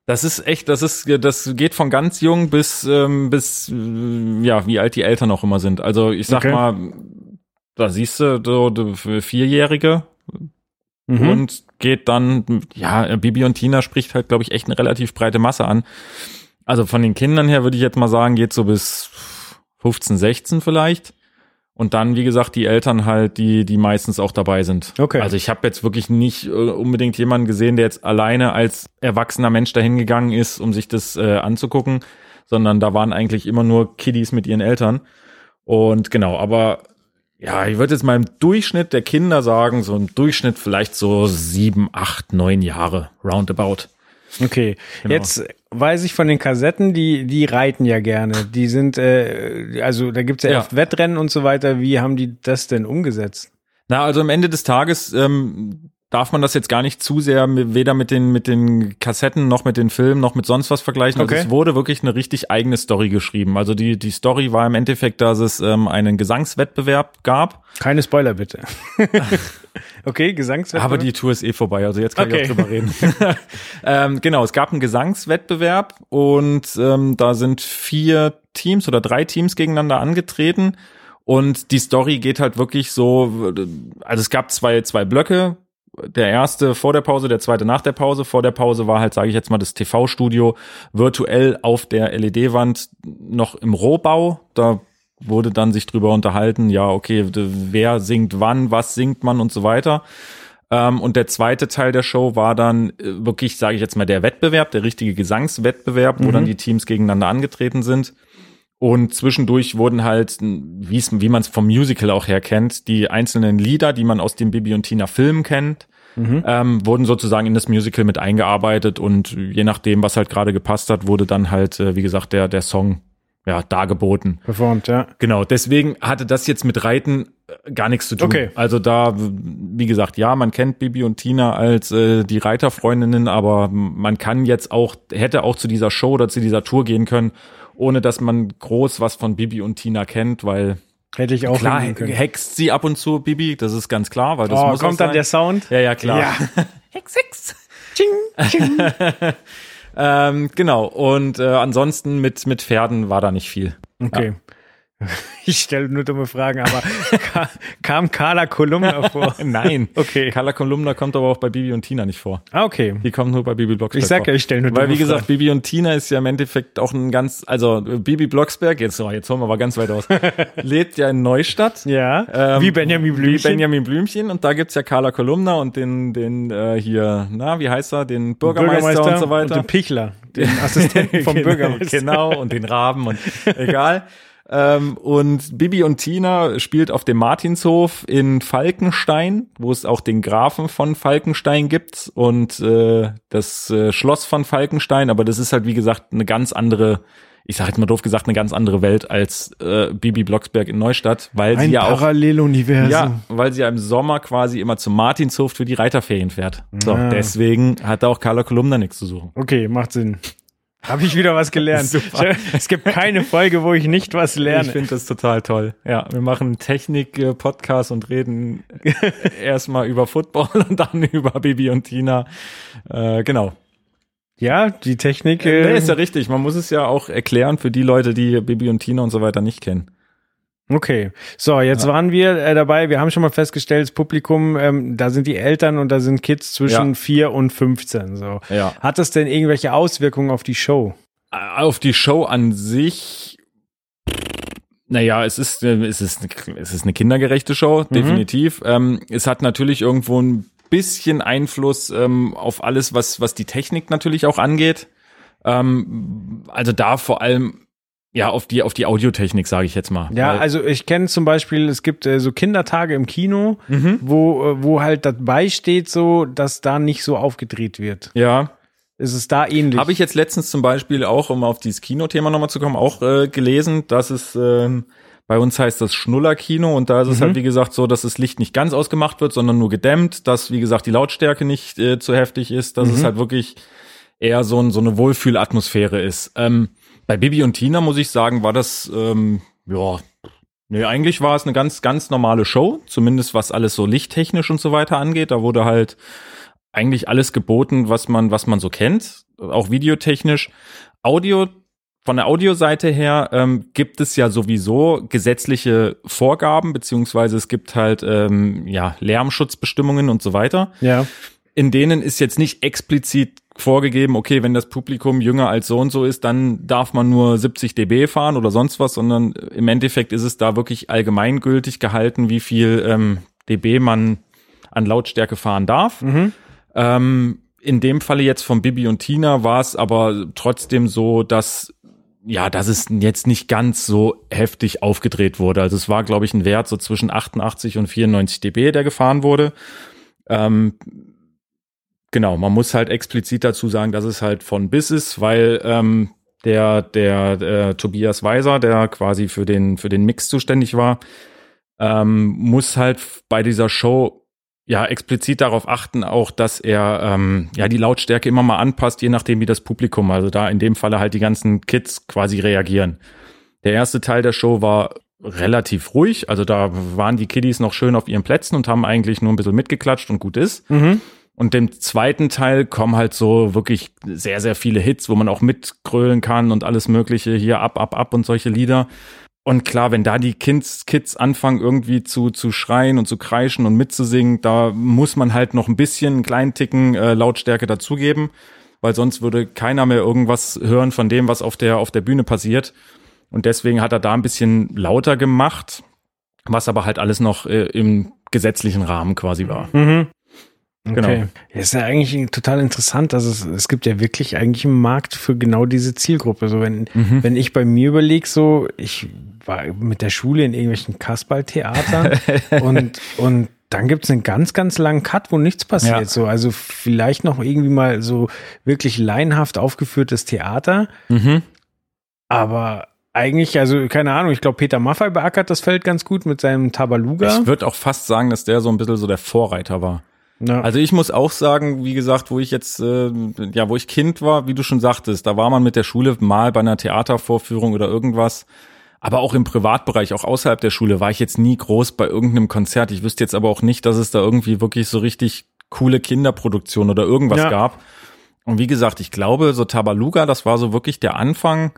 [SPEAKER 3] Das ist echt, das ist, das geht von ganz jung bis, ähm, bis, äh, ja, wie alt die Eltern auch immer sind. Also ich sag
[SPEAKER 2] Okay.
[SPEAKER 3] mal, da siehst du so Vierjährige
[SPEAKER 2] Mhm.
[SPEAKER 3] und geht dann, ja, Bibi und Tina spricht halt, glaube ich, echt eine relativ breite Masse an. Also von den Kindern her würde ich jetzt mal sagen, geht so bis 15, 16 vielleicht. Und dann, wie gesagt, die Eltern halt, die, die meistens auch dabei sind.
[SPEAKER 2] Okay.
[SPEAKER 3] Also ich habe jetzt wirklich nicht äh, unbedingt jemanden gesehen, der jetzt alleine als erwachsener Mensch dahin gegangen ist, um sich das äh, anzugucken, sondern da waren eigentlich immer nur Kiddies mit ihren Eltern. Und genau, aber ja, ich würde jetzt mal im Durchschnitt der Kinder sagen, so im Durchschnitt vielleicht so sieben, acht, neun Jahre roundabout.
[SPEAKER 2] Okay,
[SPEAKER 3] Genau.
[SPEAKER 2] jetzt weiß ich von den Kassetten, die die reiten ja gerne. Die sind, äh, also da gibt's ja,
[SPEAKER 3] Ja.
[SPEAKER 2] oft Wettrennen und so weiter. Wie haben die das denn umgesetzt?
[SPEAKER 3] Na, also am Ende des Tages ähm, darf man das jetzt gar nicht zu sehr weder mit den mit den Kassetten noch mit den Filmen noch mit sonst was vergleichen.
[SPEAKER 2] Okay.
[SPEAKER 3] Also es wurde wirklich eine richtig eigene Story geschrieben. Also die die Story war im Endeffekt, dass es ähm, einen Gesangswettbewerb gab.
[SPEAKER 2] Keine Spoiler bitte. [LAUGHS] okay, Gesangswettbewerb.
[SPEAKER 3] Aber die Tour ist eh vorbei, also jetzt kann
[SPEAKER 2] Okay.
[SPEAKER 3] ich auch drüber reden. [LAUGHS] ähm, genau, es gab einen Gesangswettbewerb und ähm, da sind vier Teams oder drei Teams gegeneinander angetreten. Und die Story geht halt wirklich so, also es gab zwei, zwei Blöcke. Der erste vor der Pause, der zweite nach der Pause. Vor der Pause war halt, sage ich jetzt mal, das TV-Studio virtuell auf der LED-Wand noch im Rohbau. Da wurde dann sich drüber unterhalten, ja, okay, wer singt wann, was singt man und so weiter. Ähm, und der zweite Teil der Show war dann äh, wirklich, sage ich jetzt mal, der Wettbewerb, der richtige Gesangswettbewerb, wo dann die Teams gegeneinander angetreten sind. Und zwischendurch wurden halt, wie man es vom Musical auch her kennt, die einzelnen Lieder, die man aus dem Bibi und Tina Film kennt, ähm, wurden sozusagen in das Musical mit eingearbeitet und je nachdem, was halt gerade gepasst hat, wurde dann halt, äh, wie gesagt, der, der Song ja, dargeboten.
[SPEAKER 2] performt, ja.
[SPEAKER 3] Genau, deswegen hatte das jetzt mit Reiten äh, gar nichts zu tun.
[SPEAKER 2] Okay.
[SPEAKER 3] Also da, wie gesagt, ja, man kennt Bibi und Tina als äh, die Reiterfreundinnen, aber man kann jetzt auch, hätte auch zu dieser Show oder zu dieser Tour gehen können, ohne dass man groß was von Bibi und Tina kennt, weil
[SPEAKER 2] Hätte ich auch
[SPEAKER 3] klar hext sie ab und zu, Bibi, das ist ganz klar, weil das
[SPEAKER 2] Oh,
[SPEAKER 3] muss auch
[SPEAKER 2] kommt dann der Sound?
[SPEAKER 3] Ja, ja, klar.
[SPEAKER 2] Ja. [LAUGHS]
[SPEAKER 3] Hex, Hex. [LAUGHS] ähm, genau. Und äh, ansonsten mit, mit Pferden war da nicht viel.
[SPEAKER 2] Okay. [LAUGHS] Ich stelle nur dumme Fragen, aber ka kam Carla Kolumna vor? [LAUGHS]
[SPEAKER 3] Nein.
[SPEAKER 2] Okay.
[SPEAKER 3] Carla Kolumna kommt aber auch bei Bibi und Tina nicht vor.
[SPEAKER 2] Ah, okay.
[SPEAKER 3] Die kommt nur bei Bibi Blocksberg
[SPEAKER 2] Ich sag ja, ich stelle nur
[SPEAKER 3] Weil,
[SPEAKER 2] dumme
[SPEAKER 3] wie gesagt,
[SPEAKER 2] Fragen.
[SPEAKER 3] Bibi und Tina ist ja im Endeffekt auch ein ganz, also Bibi Blocksberg, jetzt, oh, jetzt holen wir mal ganz weit aus, [LAUGHS] lebt ja in Neustadt.
[SPEAKER 2] Ja,
[SPEAKER 3] Ähm,
[SPEAKER 2] wie Benjamin
[SPEAKER 3] Wie
[SPEAKER 2] Blümchen.
[SPEAKER 3] Benjamin Blümchen. Und da gibt's ja Carla Kolumna und den, den äh, hier, na, wie heißt er, den Bürgermeister, und so weiter.
[SPEAKER 2] Und den Pichler, den Assistenten vom
[SPEAKER 3] Genau,
[SPEAKER 2] Bürgermeister.
[SPEAKER 3] Genau, und den Raben und egal. Ähm, und Bibi und Tina spielt auf dem Martinshof in Falkenstein, wo es auch den Grafen von Falkenstein gibt und äh, das äh, Schloss von Falkenstein, aber das ist halt wie gesagt eine ganz andere, ich sag jetzt mal doof gesagt, eine ganz andere Welt als äh, Bibi Blocksberg in Neustadt, weil
[SPEAKER 2] Ein
[SPEAKER 3] sie ja auch
[SPEAKER 2] Paralleluniversum.
[SPEAKER 3] ja, weil sie ja im Sommer quasi immer zum Martinshof für die Reiterferien fährt. So,
[SPEAKER 2] Ah.
[SPEAKER 3] deswegen hat da auch Carla Kolumna nichts zu suchen.
[SPEAKER 2] Okay, macht Sinn. Habe ich wieder was gelernt. [LAUGHS]
[SPEAKER 3] Super.
[SPEAKER 2] Es gibt keine Folge, wo ich nicht was lerne.
[SPEAKER 3] Ich finde das total toll. Ja, wir machen Technik-Podcast und reden [LAUGHS] erstmal über Football und dann [LAUGHS] über Bibi und Tina. Äh, genau.
[SPEAKER 2] ja, die Technik.
[SPEAKER 3] Nee,
[SPEAKER 2] Äh,
[SPEAKER 3] ist ja richtig. Man muss es ja auch erklären für die Leute, die Bibi und Tina und so weiter nicht kennen.
[SPEAKER 2] Okay, so jetzt ja. waren wir äh, dabei. Wir haben schon mal festgestellt, das Publikum, ähm, da sind die Eltern und da sind Kids zwischen ja. 4 und 15. So.
[SPEAKER 3] Ja.
[SPEAKER 2] Hat das denn irgendwelche Auswirkungen auf die Show?
[SPEAKER 3] Auf die Show an sich naja, es ist, äh, es ist, es ist eine kindergerechte Show, mhm. definitiv. Ähm, es hat natürlich irgendwo ein bisschen Einfluss ähm, auf alles, was, was die Technik natürlich auch angeht. Ähm, also da vor allem ja, auf die, auf die Audiotechnik, sage ich jetzt mal.
[SPEAKER 2] Ja, also ich kenne zum Beispiel, es gibt äh, so Kindertage im Kino, mhm. wo, äh, wo halt dabei steht so, dass da nicht so aufgedreht wird.
[SPEAKER 3] Ja.
[SPEAKER 2] Ist es da ähnlich?
[SPEAKER 3] Habe ich jetzt letztens zum Beispiel auch, um auf dieses Kinothema nochmal zu kommen, auch äh, gelesen, dass es ähm, bei uns heißt das Schnullerkino und da ist es halt, mhm. wie gesagt, so, dass das Licht nicht ganz ausgemacht wird, sondern nur gedämmt, dass, wie gesagt, die Lautstärke nicht äh, zu heftig ist, dass mhm. es halt wirklich eher so, ein, so eine Wohlfühlatmosphäre ist. Ähm, bei Bibi und Tina, muss ich sagen, war das, ähm, ja, nee, eigentlich war es eine ganz, ganz normale Show, zumindest was alles so lichttechnisch und so weiter angeht. Da wurde halt eigentlich alles geboten, was man, was man so kennt, auch videotechnisch. Audio, von der Audioseite her ähm, gibt es ja sowieso gesetzliche Vorgaben, beziehungsweise es gibt halt ähm, ja Lärmschutzbestimmungen und so weiter.
[SPEAKER 2] Ja.
[SPEAKER 3] In denen ist jetzt nicht explizit vorgegeben, okay, wenn das Publikum jünger als so und so ist, dann darf man nur 70 dB fahren oder sonst was, sondern im Endeffekt ist es da wirklich allgemeingültig gehalten, wie viel ähm, dB man an Lautstärke fahren darf. Mhm. Ähm, in dem Falle jetzt von Bibi und Tina war es aber trotzdem so, dass ja, dass es jetzt nicht ganz so heftig aufgedreht wurde. Also es war, glaube ich, ein Wert so zwischen 88 und 94 dB, der gefahren wurde. Ähm, genau, man muss halt explizit dazu sagen, dass es halt von bis ist, weil ähm, der, der, der Tobias Weiser, der quasi für den, für den Mix zuständig war, ähm, muss halt bei dieser Show ja explizit darauf achten, auch dass er ähm, ja die Lautstärke immer mal anpasst, je nachdem wie das Publikum, also da in dem Falle halt die ganzen Kids quasi reagieren. Der erste Teil der Show war relativ ruhig, also da waren die Kiddies noch schön auf ihren Plätzen und haben eigentlich nur ein bisschen mitgeklatscht und gut ist. Mhm. Und dem zweiten Teil kommen halt so wirklich sehr, sehr viele Hits, wo man auch mitgrölen kann und alles Mögliche hier ab, ab, ab und solche Lieder. Und klar, wenn da die Kids, Kids anfangen irgendwie zu, zu schreien und zu kreischen und mitzusingen, da muss man halt noch ein bisschen einen kleinen Ticken äh, Lautstärke dazugeben, weil sonst würde keiner mehr irgendwas hören von dem, was auf der, auf der Bühne passiert. Und deswegen hat er da ein bisschen lauter gemacht, was aber halt alles noch äh, im gesetzlichen Rahmen quasi war.
[SPEAKER 2] Mhm. Genau. Okay. Ist ja eigentlich total interessant, dass es, es gibt ja wirklich eigentlich einen Markt für genau diese Zielgruppe. So wenn, mhm. wenn ich bei mir überlege, so, ich war mit der Schule in irgendwelchen Kasperltheatern [LAUGHS] und, und dann gibt's einen ganz, ganz langen Cut, wo nichts passiert. Ja. So, also vielleicht noch irgendwie mal so wirklich laienhaft aufgeführtes Theater. Mhm. Aber eigentlich, also keine Ahnung, ich glaube, Peter Maffay beackert das Feld ganz gut mit seinem Tabaluga.
[SPEAKER 3] Ich würde auch fast sagen, dass der so ein bisschen so der Vorreiter war. Ja. Also ich muss auch sagen, wie gesagt, wo ich jetzt, äh, ja, wo ich Kind war, wie du schon sagtest, da war man mit der Schule mal bei einer Theatervorführung oder irgendwas. Aber auch im Privatbereich, auch außerhalb der Schule, war ich jetzt nie groß bei irgendeinem Konzert. Ich wüsste jetzt aber auch nicht, dass es da irgendwie wirklich so richtig coole Kinderproduktion oder irgendwas ja. gab. Und wie gesagt, ich glaube, so Tabaluga, das war so wirklich der Anfang,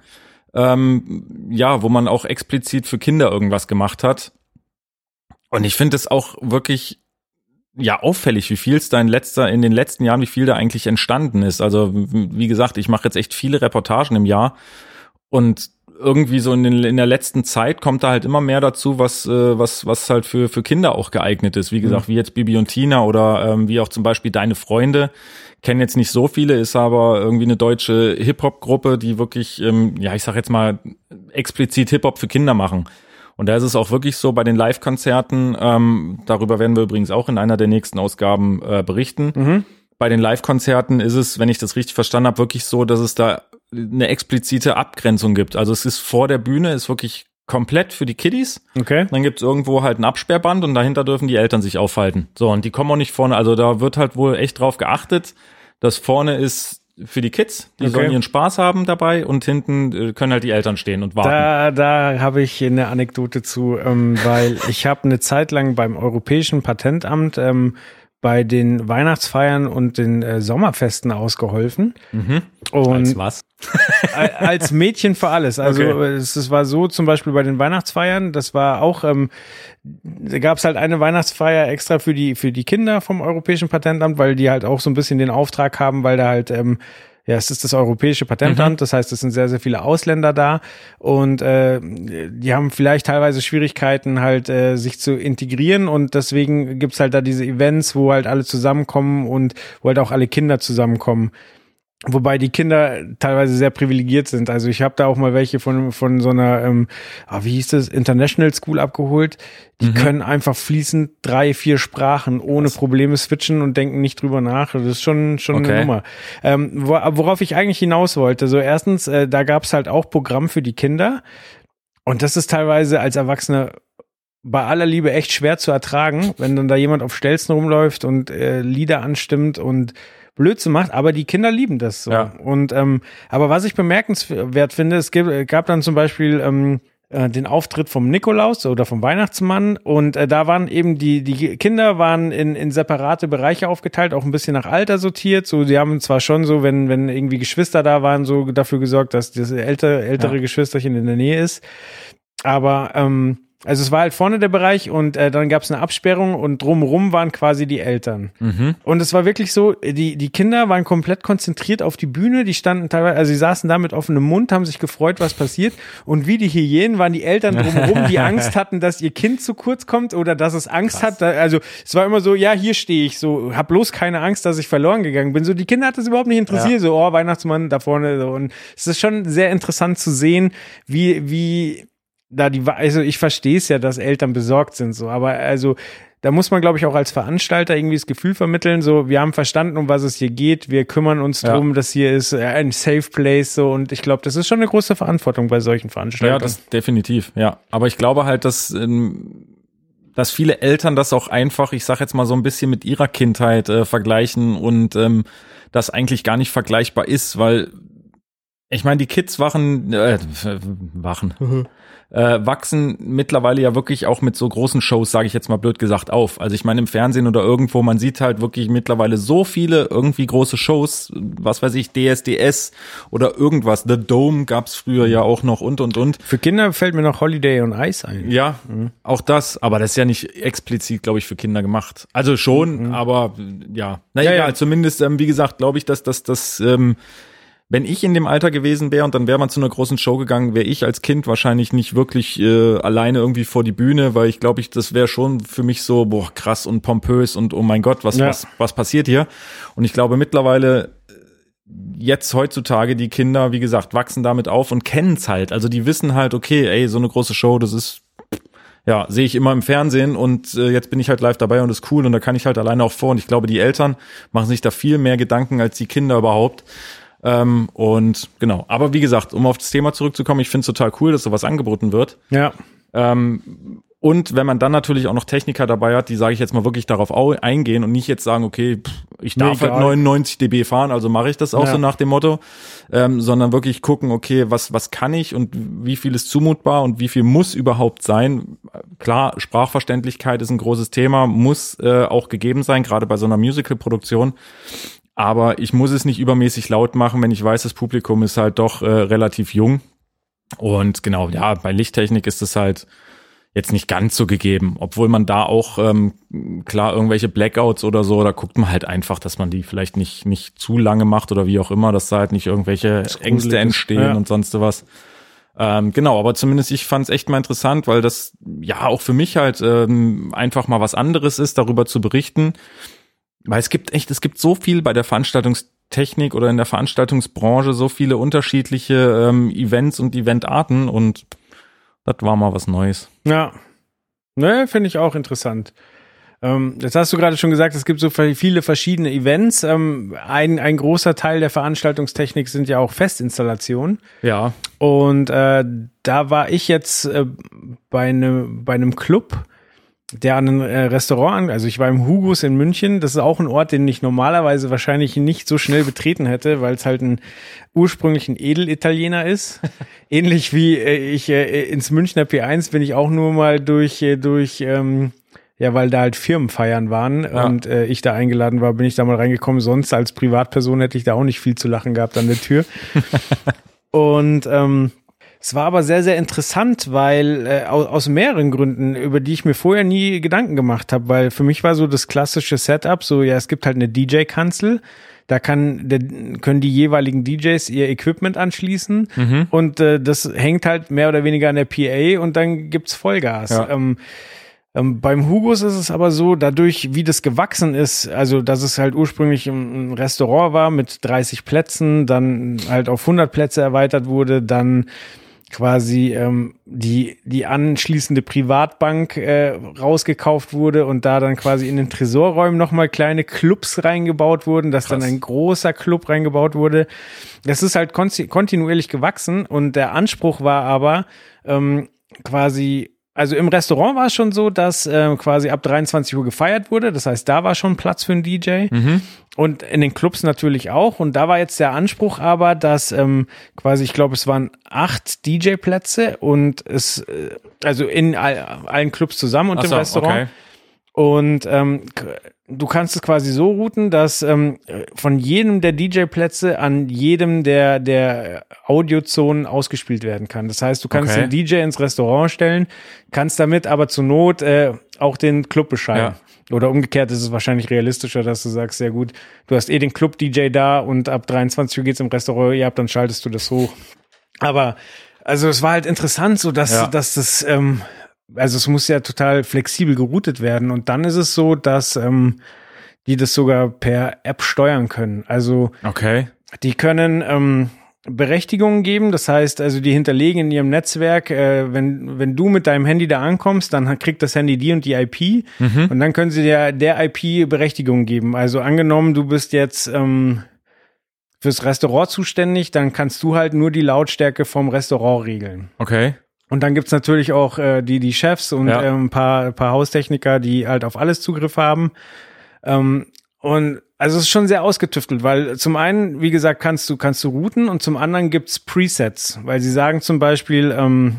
[SPEAKER 3] ähm, ja, wo man auch explizit für Kinder irgendwas gemacht hat. Und ich finde es auch wirklich ja auffällig, wie viel es da in letzter, in den letzten Jahren, wie viel da eigentlich entstanden ist. Also wie gesagt, ich mache jetzt echt viele Reportagen im Jahr und irgendwie so in, den, in der letzten Zeit kommt da halt immer mehr dazu, was äh, was was halt für für Kinder auch geeignet ist. Wie gesagt, mhm. wie jetzt Bibi und Tina oder ähm, wie auch zum Beispiel deine Freunde kennen jetzt nicht so viele, ist aber irgendwie eine deutsche Hip Hop Gruppe, die wirklich ähm, ja ich sag jetzt mal explizit Hip Hop für Kinder machen. Und da ist es auch wirklich so bei den Live-Konzerten, ähm, darüber werden wir übrigens auch in einer der nächsten Ausgaben äh, berichten. Mhm. Bei den Live-Konzerten ist es, wenn ich das richtig verstanden habe, wirklich so, dass es da eine explizite Abgrenzung gibt. Also es ist vor der Bühne, ist wirklich komplett für die Kiddies.
[SPEAKER 2] Okay.
[SPEAKER 3] Dann gibt's irgendwo halt ein Absperrband und dahinter dürfen die Eltern sich aufhalten. So, und die kommen auch nicht vorne. Also da wird halt wohl echt drauf geachtet, dass vorne ist für die Kids, die okay. sollen ihren Spaß haben dabei und hinten äh, können halt die Eltern stehen und warten.
[SPEAKER 2] Da, da habe ich eine Anekdote zu, ähm, weil [LAUGHS] ich habe eine Zeit lang beim Europäischen Patentamt ähm, bei den Weihnachtsfeiern und den äh, Sommerfesten ausgeholfen.
[SPEAKER 3] Mhm. Und Als was? [LAUGHS]
[SPEAKER 2] als Mädchen für alles. Also
[SPEAKER 3] Okay.
[SPEAKER 2] es, es war so zum Beispiel bei den Weihnachtsfeiern, das war auch, ähm, da gab es halt eine Weihnachtsfeier extra für die, für die Kinder vom Europäischen Patentamt, weil die halt auch so ein bisschen den Auftrag haben, weil da halt, ähm, ja, es ist das Europäische Patentamt, das heißt, es sind sehr, sehr viele Ausländer da und äh, die haben vielleicht teilweise Schwierigkeiten, halt äh, sich zu integrieren und deswegen gibt's halt da diese Events, wo halt alle zusammenkommen und wo halt auch alle Kinder zusammenkommen. Wobei die Kinder teilweise sehr privilegiert sind. Also ich habe da auch mal welche von von so einer, ähm, ah, wie hieß das, International School abgeholt. Die können einfach fließend drei, vier Sprachen ohne Probleme switchen und denken nicht drüber nach. Das ist schon schon
[SPEAKER 3] Okay.
[SPEAKER 2] eine Nummer. Ähm, wo, worauf ich eigentlich hinaus wollte. So erstens, äh, da gab es halt auch Programm für die Kinder. Und das ist teilweise als Erwachsener bei aller Liebe echt schwer zu ertragen, wenn dann da jemand auf Stelzen rumläuft und äh, Lieder anstimmt und Blödsinn macht, aber die Kinder lieben das so.
[SPEAKER 3] Ja.
[SPEAKER 2] Und ähm, aber was ich bemerkenswert finde, es gibt, gab dann zum Beispiel ähm, äh, den Auftritt vom Nikolaus oder vom Weihnachtsmann und äh, da waren eben die die Kinder waren in, in separate Bereiche aufgeteilt, auch ein bisschen nach Alter sortiert. So, die haben zwar schon so, wenn wenn irgendwie Geschwister da waren, so dafür gesorgt, dass das ältere ältere
[SPEAKER 3] Ja.
[SPEAKER 2] Geschwisterchen in der Nähe ist. Aber ähm, also es war halt vorne der Bereich und äh, dann gab es eine Absperrung und drumherum waren quasi die Eltern. Und es war wirklich so, die, die Kinder waren komplett konzentriert auf die Bühne, die standen teilweise, also sie saßen da mit offenem Mund, haben sich gefreut, was passiert. Und wie die Hyänen waren die Eltern drumherum, die [LAUGHS] Angst hatten, dass ihr Kind zu kurz kommt oder dass es Angst hat. Da, also es war immer so, ja, hier stehe ich, so, hab bloß keine Angst, dass ich verloren gegangen bin. So, die Kinder hat das überhaupt nicht interessiert, so, oh, Weihnachtsmann da vorne. So. Und es ist schon sehr interessant zu sehen, wie, wie da die, also ich verstehe es ja, dass Eltern besorgt sind, so, aber also da muss man, glaube ich, auch als Veranstalter irgendwie das Gefühl vermitteln, so, wir haben verstanden, um was es hier geht, wir kümmern uns
[SPEAKER 3] Ja.
[SPEAKER 2] drum, dass hier ist äh, ein Safe Place, so, und ich glaube, das ist schon eine große Verantwortung bei solchen
[SPEAKER 3] Ja,
[SPEAKER 2] Veranstaltungen.
[SPEAKER 3] das definitiv, ja. Aber ich glaube halt, dass, ähm, dass viele Eltern das auch einfach, ich sag jetzt mal so ein bisschen mit ihrer Kindheit äh, vergleichen und ähm, das eigentlich gar nicht vergleichbar ist, weil ich meine, die Kids wachen, äh, wachen, äh, wachsen mittlerweile ja wirklich auch mit so großen Shows, sage ich jetzt mal blöd gesagt, auf. Also ich meine im Fernsehen oder irgendwo, man sieht halt wirklich mittlerweile so viele irgendwie große Shows, was weiß ich, DSDS oder irgendwas. The Dome gab's früher ja auch noch und und und.
[SPEAKER 2] Für Kinder fällt mir noch Holiday on Ice ein.
[SPEAKER 3] Ja, auch das, aber das ist ja nicht explizit, glaube ich, für Kinder gemacht. Also schon, aber äh, ja. Na
[SPEAKER 2] Ja, ja.
[SPEAKER 3] zumindest, ähm, wie gesagt, glaube ich, dass dass das, ähm, wenn ich in dem Alter gewesen wäre und dann wäre man zu einer großen Show gegangen, wäre ich als Kind wahrscheinlich nicht wirklich äh, alleine irgendwie vor die Bühne, weil ich glaube, ich, das wäre schon für mich so, boah, krass und pompös und oh mein Gott, was,
[SPEAKER 2] Ja.
[SPEAKER 3] was, was passiert hier? Und ich glaube mittlerweile jetzt heutzutage die Kinder, wie gesagt, wachsen damit auf und kennen es halt. Also die wissen halt, okay, ey, so eine große Show, das ist, ja, sehe ich immer im Fernsehen und äh, jetzt bin ich halt live dabei und ist cool und da kann ich halt alleine auch vor. Und ich glaube, die Eltern machen sich da viel mehr Gedanken als die Kinder überhaupt. Ähm, und genau, aber wie gesagt, um auf das Thema zurückzukommen, ich finde es total cool, dass sowas angeboten wird.
[SPEAKER 2] Ja.
[SPEAKER 3] Ähm, und wenn man dann natürlich auch noch Techniker dabei hat, die, sage ich jetzt mal, wirklich darauf au- eingehen und nicht jetzt sagen, okay, pff, ich darf
[SPEAKER 2] Nee,
[SPEAKER 3] halt
[SPEAKER 2] egal.
[SPEAKER 3] 99 dB fahren, also mache ich das auch
[SPEAKER 2] Ja.
[SPEAKER 3] so nach dem Motto, ähm, sondern wirklich gucken, okay, was, was kann ich und wie viel ist zumutbar und wie viel muss überhaupt sein. Klar, Sprachverständlichkeit ist ein großes Thema, muss äh, auch gegeben sein, gerade bei so einer Musical-Produktion. Aber ich muss es nicht übermäßig laut machen, wenn ich weiß, das Publikum ist halt doch äh, relativ jung. Und genau, ja, bei Lichttechnik ist es halt jetzt nicht ganz so gegeben, obwohl man da auch ähm, klar irgendwelche Blackouts oder so, da guckt man halt einfach, dass man die vielleicht nicht nicht zu lange macht oder wie auch immer, dass da halt nicht irgendwelche Ängste entstehen
[SPEAKER 2] Ja.
[SPEAKER 3] und sonst was. Ähm, genau, aber zumindest ich fand es echt mal interessant, weil das ja auch für mich halt ähm, einfach mal was anderes ist, darüber zu berichten. Weil es gibt echt, es gibt so viel bei der Veranstaltungstechnik oder in der Veranstaltungsbranche, so viele unterschiedliche ähm, Events und Eventarten und das war mal was Neues.
[SPEAKER 2] Ja. Ne, finde ich auch interessant. Ähm, jetzt hast du gerade schon gesagt, es gibt so viele verschiedene Events. Ähm, ein, ein großer Teil der Veranstaltungstechnik sind ja auch Festinstallationen.
[SPEAKER 3] Ja.
[SPEAKER 2] Und äh, da war ich jetzt äh, bei, ne, bei einem Club, der an ein äh, Restaurant, an- also ich war im Hugos in München. Das ist auch ein Ort, den ich normalerweise wahrscheinlich nicht so schnell betreten hätte, weil es halt ein ursprünglich ein Edelitaliener ist. [LAUGHS] Ähnlich wie äh, ich äh, ins Münchner P1 bin ich auch nur mal durch, äh, durch ähm, Ja, weil da halt Firmenfeiern waren
[SPEAKER 3] Ja.
[SPEAKER 2] und äh, ich da eingeladen war, bin ich da mal reingekommen. Sonst als Privatperson hätte ich da auch nicht viel zu lachen gehabt an der Tür. [LAUGHS] und ähm, es war aber sehr, sehr interessant, weil äh, aus, aus mehreren Gründen, über die ich mir vorher nie Gedanken gemacht habe, weil für mich war so das klassische Setup, so ja, es gibt halt eine DJ-Kanzel, da kann, der, können die jeweiligen DJs ihr Equipment anschließen
[SPEAKER 3] Mhm.
[SPEAKER 2] und äh, das hängt halt mehr oder weniger an der PA und dann gibt's Vollgas.
[SPEAKER 3] Ja.
[SPEAKER 2] Ähm, ähm, beim Hugos ist es aber so, dadurch, wie das gewachsen ist, also dass es halt ursprünglich ein ein Restaurant war mit 30 Plätzen, dann halt auf 100 Plätze erweitert wurde, dann quasi ähm, die die anschließende Privatbank äh, rausgekauft wurde und da dann quasi in den Tresorräumen nochmal kleine Clubs reingebaut wurden, dass dann
[SPEAKER 3] Krass.
[SPEAKER 2] ein großer Club reingebaut wurde. Das ist halt konti- kontinuierlich gewachsen und der Anspruch war aber ähm, quasi also im Restaurant war es schon so, dass ähm, quasi ab 23 Uhr gefeiert wurde. Das heißt, da war schon Platz für einen DJ. Und in den Clubs natürlich auch. Und da war jetzt der Anspruch aber, dass ähm, quasi, ich glaube, es waren acht DJ-Plätze und es, äh, also in all, allen Clubs zusammen und
[SPEAKER 3] Ach
[SPEAKER 2] im
[SPEAKER 3] so,
[SPEAKER 2] Restaurant.
[SPEAKER 3] okay.
[SPEAKER 2] Und ähm, du kannst es quasi so routen, dass ähm, von jedem der DJ-Plätze an jedem der, der Audiozonen ausgespielt werden kann. Das heißt, du kannst
[SPEAKER 3] Okay.
[SPEAKER 2] den DJ ins Restaurant stellen, kannst damit aber zur Not äh, auch den Club beschreiben. Oder umgekehrt ist es wahrscheinlich realistischer, dass du sagst, sehr gut, du hast eh den Club-DJ da und ab 23 Uhr geht's im Restaurant, ja, dann schaltest du das hoch. Aber also es war halt interessant, so dass,
[SPEAKER 3] Ja.
[SPEAKER 2] dass das, ähm, also es muss ja total flexibel geroutet werden. Und dann ist es so, dass ähm, die das sogar per App steuern können. Also
[SPEAKER 3] Okay.
[SPEAKER 2] die können ähm, Berechtigungen geben, das heißt, also die hinterlegen in ihrem Netzwerk, äh, wenn, wenn du mit deinem Handy da ankommst, dann kriegt das Handy die und die IP und dann können sie dir der IP Berechtigungen geben. Also angenommen, du bist jetzt ähm, fürs Restaurant zuständig, dann kannst du halt nur die Lautstärke vom Restaurant regeln.
[SPEAKER 3] Okay.
[SPEAKER 2] Und dann gibt's natürlich auch äh, die, die Chefs und
[SPEAKER 3] Ja.
[SPEAKER 2] ähm, ein paar, paar Haustechniker, die halt auf alles Zugriff haben. Ähm, und also es ist schon sehr ausgetüftelt, weil zum einen, wie gesagt, kannst du, kannst du routen und zum anderen gibt's Presets, weil sie sagen zum Beispiel, ähm,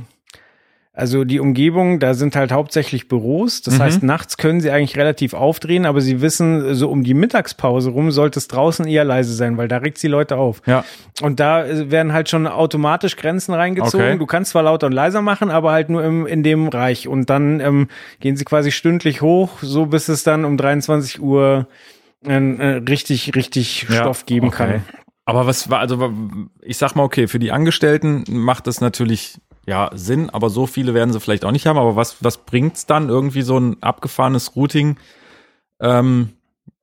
[SPEAKER 2] also die Umgebung, da sind halt hauptsächlich Büros. Das heißt, nachts können sie eigentlich relativ aufdrehen, aber sie wissen, so um die Mittagspause rum sollte es draußen eher leise sein, weil da regt die Leute auf.
[SPEAKER 3] Ja.
[SPEAKER 2] Und da äh, werden halt schon automatisch Grenzen reingezogen.
[SPEAKER 3] Okay.
[SPEAKER 2] Du kannst zwar lauter und leiser machen, aber halt nur im, in dem Bereich. Und dann ähm, gehen sie quasi stündlich hoch, so bis es dann um 23 Uhr äh, äh, richtig, richtig
[SPEAKER 3] Ja,
[SPEAKER 2] Stoff geben
[SPEAKER 3] okay.
[SPEAKER 2] kann.
[SPEAKER 3] Aber was war, also ich sag mal, okay, für die Angestellten macht das natürlich ja Sinn, aber so viele werden sie vielleicht auch nicht haben. Aber was, was bringt's dann irgendwie so ein abgefahrenes Routing? Ähm,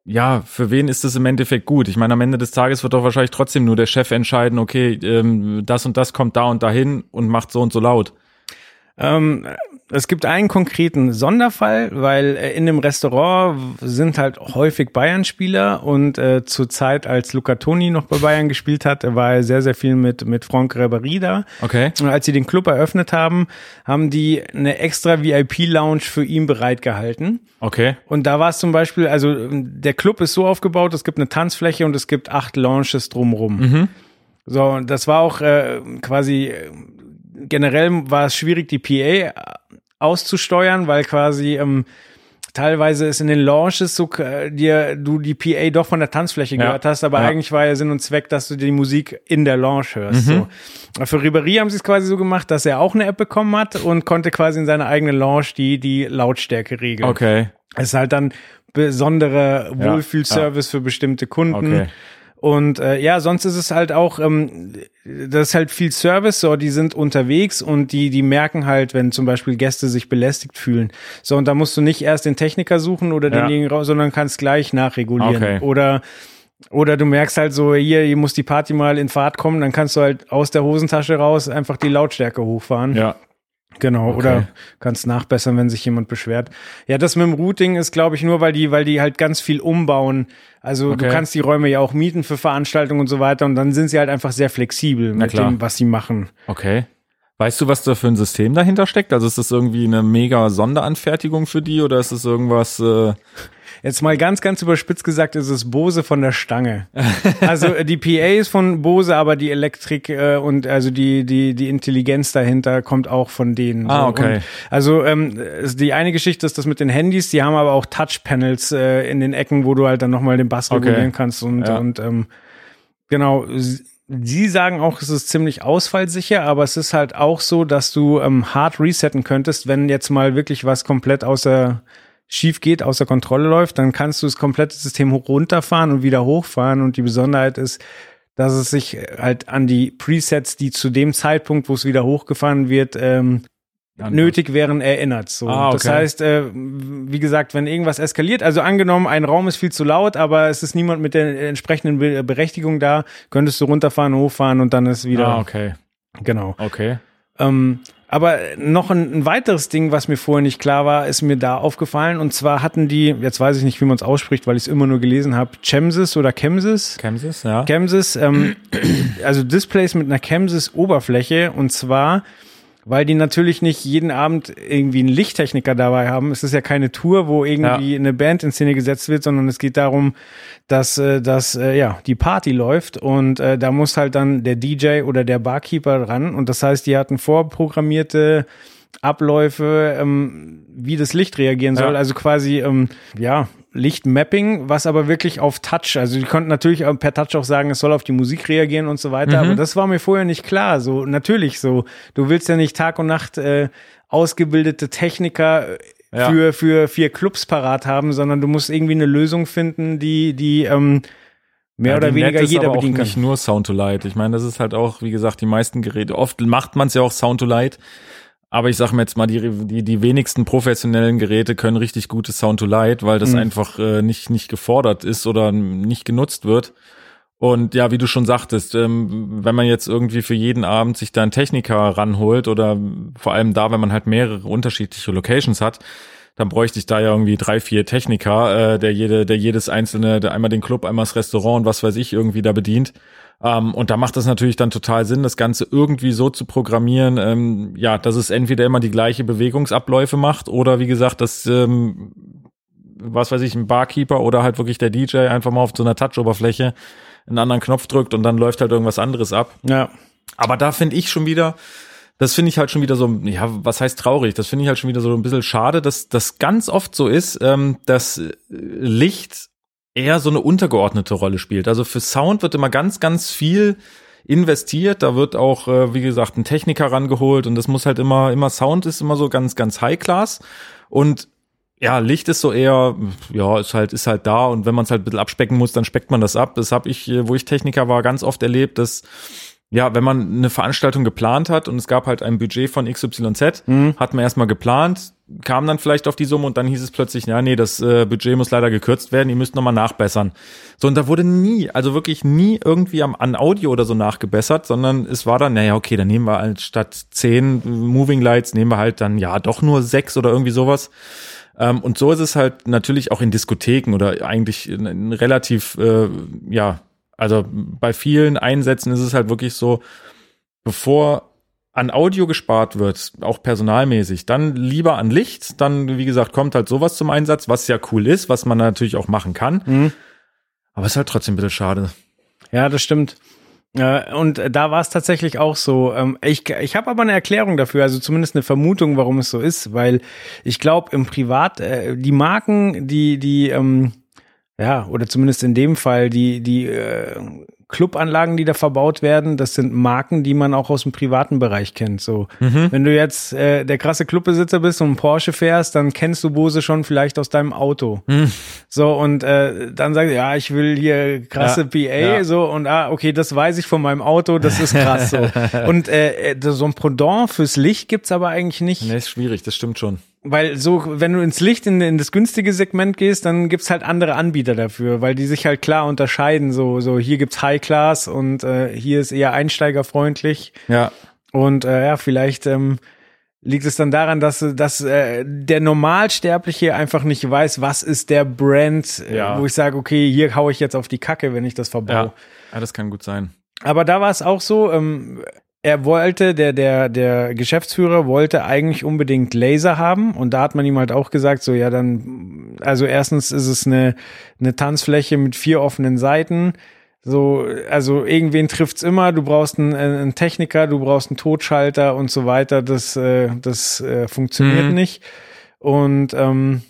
[SPEAKER 3] ja, für wen ist das im Endeffekt gut? Ich meine, am Ende des Tages wird doch wahrscheinlich trotzdem nur der Chef entscheiden, okay, ähm, das und das kommt da und dahin und macht so und so laut.
[SPEAKER 2] Ähm, es gibt einen konkreten Sonderfall, weil äh, in dem Restaurant sind halt häufig Bayern-Spieler und äh, zur Zeit, als Luca Toni noch bei Bayern gespielt hat, war er sehr, sehr viel mit, mit Franck Ribéry da.
[SPEAKER 3] Okay.
[SPEAKER 2] Und als sie den Club eröffnet haben, haben die eine extra VIP-Lounge für ihn bereitgehalten.
[SPEAKER 3] Okay.
[SPEAKER 2] Und da war es zum Beispiel, also der Club ist so aufgebaut, es gibt eine Tanzfläche und es gibt acht Lounges drumrum. So, und das war auch äh, quasi, äh, generell war es schwierig, die PA auszusteuern, weil quasi ähm, teilweise ist in den Launches so, äh, dir du die PA doch von der Tanzfläche
[SPEAKER 3] Ja.
[SPEAKER 2] gehört hast, aber
[SPEAKER 3] Ja.
[SPEAKER 2] eigentlich war ja Sinn und Zweck, dass du die Musik in der Lounge hörst. So. Für Ribéry haben sie es quasi so gemacht, dass er auch eine App bekommen hat und konnte quasi in seiner eigenen Lounge die, die Lautstärke regeln.
[SPEAKER 3] Okay.
[SPEAKER 2] Es ist halt dann besonderer
[SPEAKER 3] Ja,
[SPEAKER 2] Wohlfühlservice für bestimmte Kunden.
[SPEAKER 3] Okay.
[SPEAKER 2] Und äh, ja, sonst ist es halt auch, ähm, das ist halt viel Service, so die sind unterwegs und die, die merken halt, wenn zum Beispiel Gäste sich belästigt fühlen. So, und da musst du nicht erst den Techniker suchen oder
[SPEAKER 3] Ja.
[SPEAKER 2] denjenigen raus, sondern kannst gleich nachregulieren.
[SPEAKER 3] Okay.
[SPEAKER 2] Oder oder du merkst halt so, hier, hier muss die Party mal in Fahrt kommen, dann kannst du halt aus der Hosentasche raus einfach die Lautstärke hochfahren.
[SPEAKER 3] Ja.
[SPEAKER 2] Genau,
[SPEAKER 3] Okay.
[SPEAKER 2] oder kannst nachbessern, wenn sich jemand beschwert. Ja, das mit dem Routing ist, glaube ich, nur, weil die, weil die halt ganz viel umbauen. Also
[SPEAKER 3] Okay.
[SPEAKER 2] du kannst die Räume ja auch mieten für Veranstaltungen und so weiter und dann sind sie halt einfach sehr flexibel mit dem, was sie machen.
[SPEAKER 3] Okay. Weißt du, was da für ein System dahinter steckt? Also ist das irgendwie eine mega Sonderanfertigung für die oder ist das irgendwas? Äh,
[SPEAKER 2] Jetzt mal ganz, ganz überspitzt gesagt, ist es Bose von der Stange. [LAUGHS] also äh, die PA ist von Bose, aber die Elektrik äh, und also die, die, die Intelligenz dahinter kommt auch von denen.
[SPEAKER 3] Ah, okay.
[SPEAKER 2] Und, also ähm, die eine Geschichte ist das mit den Handys, die haben aber auch Touchpanels äh, in den Ecken, wo du halt dann nochmal den Bass
[SPEAKER 3] Okay.
[SPEAKER 2] regulieren kannst und,
[SPEAKER 3] Ja.
[SPEAKER 2] und ähm, genau. Sie sagen auch, es ist ziemlich ausfallsicher, aber es ist halt auch so, dass du ähm, hart resetten könntest, wenn jetzt mal wirklich was komplett außer schief geht, außer Kontrolle läuft, dann kannst du das komplette System hoch runterfahren und wieder hochfahren. Und die Besonderheit ist, dass es sich halt an die Presets, die zu dem Zeitpunkt, wo es wieder hochgefahren wird, ähm, nötig wären, erinnert. So.
[SPEAKER 3] Ah, okay.
[SPEAKER 2] Das heißt, äh, wie gesagt, wenn irgendwas eskaliert, also angenommen, ein Raum ist viel zu laut, aber es ist niemand mit der entsprechenden Be Berechtigung da, könntest du runterfahren, hochfahren und dann ist wieder.
[SPEAKER 3] Ah, okay.
[SPEAKER 2] Genau.
[SPEAKER 3] Okay.
[SPEAKER 2] Ähm, aber noch ein, ein weiteres Ding, was mir vorher nicht klar war, ist mir da aufgefallen. Und zwar hatten die, jetzt weiß ich nicht, wie man es ausspricht, weil ich es immer nur gelesen habe, Chemsys oder Chemsys.
[SPEAKER 3] Kansas, ja.
[SPEAKER 2] Chemsys, ähm, also Displays mit einer Chemsys-Oberfläche. Und zwar, weil die natürlich nicht jeden Abend irgendwie einen Lichttechniker dabei haben. Es ist ja keine Tour, wo irgendwie eine Band in Szene gesetzt wird, sondern es geht darum, dass, äh, dass äh, ja, die Party läuft und äh, da muss halt dann der DJ oder der Barkeeper ran. Und das heißt, die hatten vorprogrammierte Abläufe, ähm, wie das Licht reagieren soll.
[SPEAKER 3] Ja.
[SPEAKER 2] Also quasi, ähm, ja, Lichtmapping, was aber wirklich auf Touch. Also die konnten natürlich auch per Touch auch sagen, es soll auf die Musik reagieren und so weiter.
[SPEAKER 3] Mhm.
[SPEAKER 2] Aber das war mir vorher nicht klar. So natürlich so. Du willst ja nicht Tag und Nacht äh, ausgebildete Techniker äh,
[SPEAKER 3] Ja.
[SPEAKER 2] für für vier Clubs parat haben, sondern du musst irgendwie eine Lösung finden, die die ähm, mehr
[SPEAKER 3] Ja,
[SPEAKER 2] oder weniger
[SPEAKER 3] Net ist
[SPEAKER 2] jeder
[SPEAKER 3] aber auch
[SPEAKER 2] bedienen kann.
[SPEAKER 3] nicht nur Sound to Light. Ich meine, das ist halt auch, wie gesagt, die meisten Geräte. Oft macht man es ja auch Sound to Light. Aber ich sage mir jetzt mal, die, die, die wenigsten professionellen Geräte können richtig gutes Sound to Light, weil das
[SPEAKER 2] Mhm.
[SPEAKER 3] einfach äh, nicht, nicht gefordert ist oder nicht genutzt wird. Und ja, wie du schon sagtest, ähm, wenn man jetzt irgendwie für jeden Abend sich da einen Techniker ranholt oder vor allem da, wenn man halt mehrere unterschiedliche Locations hat, dann bräuchte ich da ja irgendwie drei, vier Techniker, äh, der jede, der jedes einzelne, der einmal den Club, einmal das Restaurant und was weiß ich irgendwie da bedient. Ähm, und da macht es natürlich dann total Sinn, das Ganze irgendwie so zu programmieren, ähm, ja, dass es entweder immer die gleiche Bewegungsabläufe macht oder wie gesagt, dass ähm, was weiß ich, ein Barkeeper oder halt wirklich der DJ einfach mal auf so einer Touch-Oberfläche einen anderen Knopf drückt und dann läuft halt irgendwas anderes ab.
[SPEAKER 2] Ja.
[SPEAKER 3] Aber da finde ich schon wieder, das finde ich halt schon wieder so, ja, was heißt traurig? Das finde ich halt schon wieder so ein bisschen schade, dass das ganz oft so ist, ähm, dass Licht eher so eine untergeordnete Rolle spielt. Also für Sound wird immer ganz, ganz viel investiert. Da wird auch, äh, wie gesagt, ein Techniker rangeholt und das muss halt immer, immer Sound ist immer so ganz, ganz High Class und ja, Licht ist so eher, ja, ist halt, ist halt da und wenn man es halt ein bisschen abspecken muss, dann speckt man das ab. Das habe ich, äh, wo ich Techniker war, ganz oft erlebt, dass ja, wenn man eine Veranstaltung geplant hat und es gab halt ein Budget von XYZ, hat man erstmal geplant, kam dann vielleicht auf die Summe und dann hieß es plötzlich, ja, nee, das äh, Budget muss leider gekürzt werden, ihr müsst nochmal nachbessern. So, und da wurde nie, also wirklich nie irgendwie am, an Audio oder so nachgebessert, sondern es war dann, naja, okay, dann nehmen wir halt statt zehn Moving Lights, nehmen wir halt dann, ja, doch nur sechs oder irgendwie sowas. Ähm, und so ist es halt natürlich auch in Diskotheken oder eigentlich in, in relativ, äh, ja, also bei vielen Einsätzen ist es halt wirklich so, bevor an Audio gespart wird, auch personalmäßig, dann lieber an Licht, dann, wie gesagt, kommt halt sowas zum Einsatz, was ja cool ist, was man natürlich auch machen kann.
[SPEAKER 2] Mhm.
[SPEAKER 3] Aber es ist halt trotzdem ein bisschen schade.
[SPEAKER 2] Ja, das stimmt. Äh, Und da war es tatsächlich auch so. ähm, Ich, ich habe aber eine Erklärung dafür, also zumindest eine Vermutung, warum es so ist, weil ich glaube, im Privat, äh, die Marken, die, die, ähm, ja, oder zumindest in dem Fall, die, die äh, Clubanlagen, die da verbaut werden, das sind Marken, die man auch aus dem privaten Bereich kennt. So, wenn du jetzt äh, der krasse Clubbesitzer bist und einen Porsche fährst, dann kennst du Bose schon vielleicht aus deinem Auto. So, und äh, dann sagst du, ja, ich will hier krasse
[SPEAKER 3] Ja,
[SPEAKER 2] PA,
[SPEAKER 3] ja.
[SPEAKER 2] so, und ah, okay, das weiß ich von meinem Auto, das ist krass so. [LAUGHS] und äh, äh, so ein Pendant fürs Licht gibt's aber eigentlich nicht.
[SPEAKER 3] Nee, ist schwierig, das stimmt schon.
[SPEAKER 2] Weil so, wenn du ins Licht, in, in das günstige Segment gehst, dann gibt's halt andere Anbieter dafür, weil die sich halt klar unterscheiden. So, so hier gibt's High Class und äh, hier ist eher einsteigerfreundlich.
[SPEAKER 3] Ja,
[SPEAKER 2] Und äh, ja, vielleicht ähm, liegt es dann daran, dass, dass äh, der Normalsterbliche einfach nicht weiß, was ist der Brand, äh,
[SPEAKER 3] Ja.
[SPEAKER 2] wo ich sage, okay, hier hau ich jetzt auf die Kacke, wenn ich das verbaue.
[SPEAKER 3] ja, ja, das kann gut sein.
[SPEAKER 2] Aber da war es auch so, ähm, er wollte, der, der, der Geschäftsführer wollte eigentlich unbedingt Laser haben und da hat man ihm halt auch gesagt, so ja, dann also erstens ist es eine, eine Tanzfläche mit vier offenen Seiten. So, also irgendwen trifft's immer. Du brauchst einen, einen Techniker, du brauchst einen Totschalter und so weiter. Das, äh, das äh, funktioniert
[SPEAKER 3] Mhm.
[SPEAKER 2] nicht. Und ähm,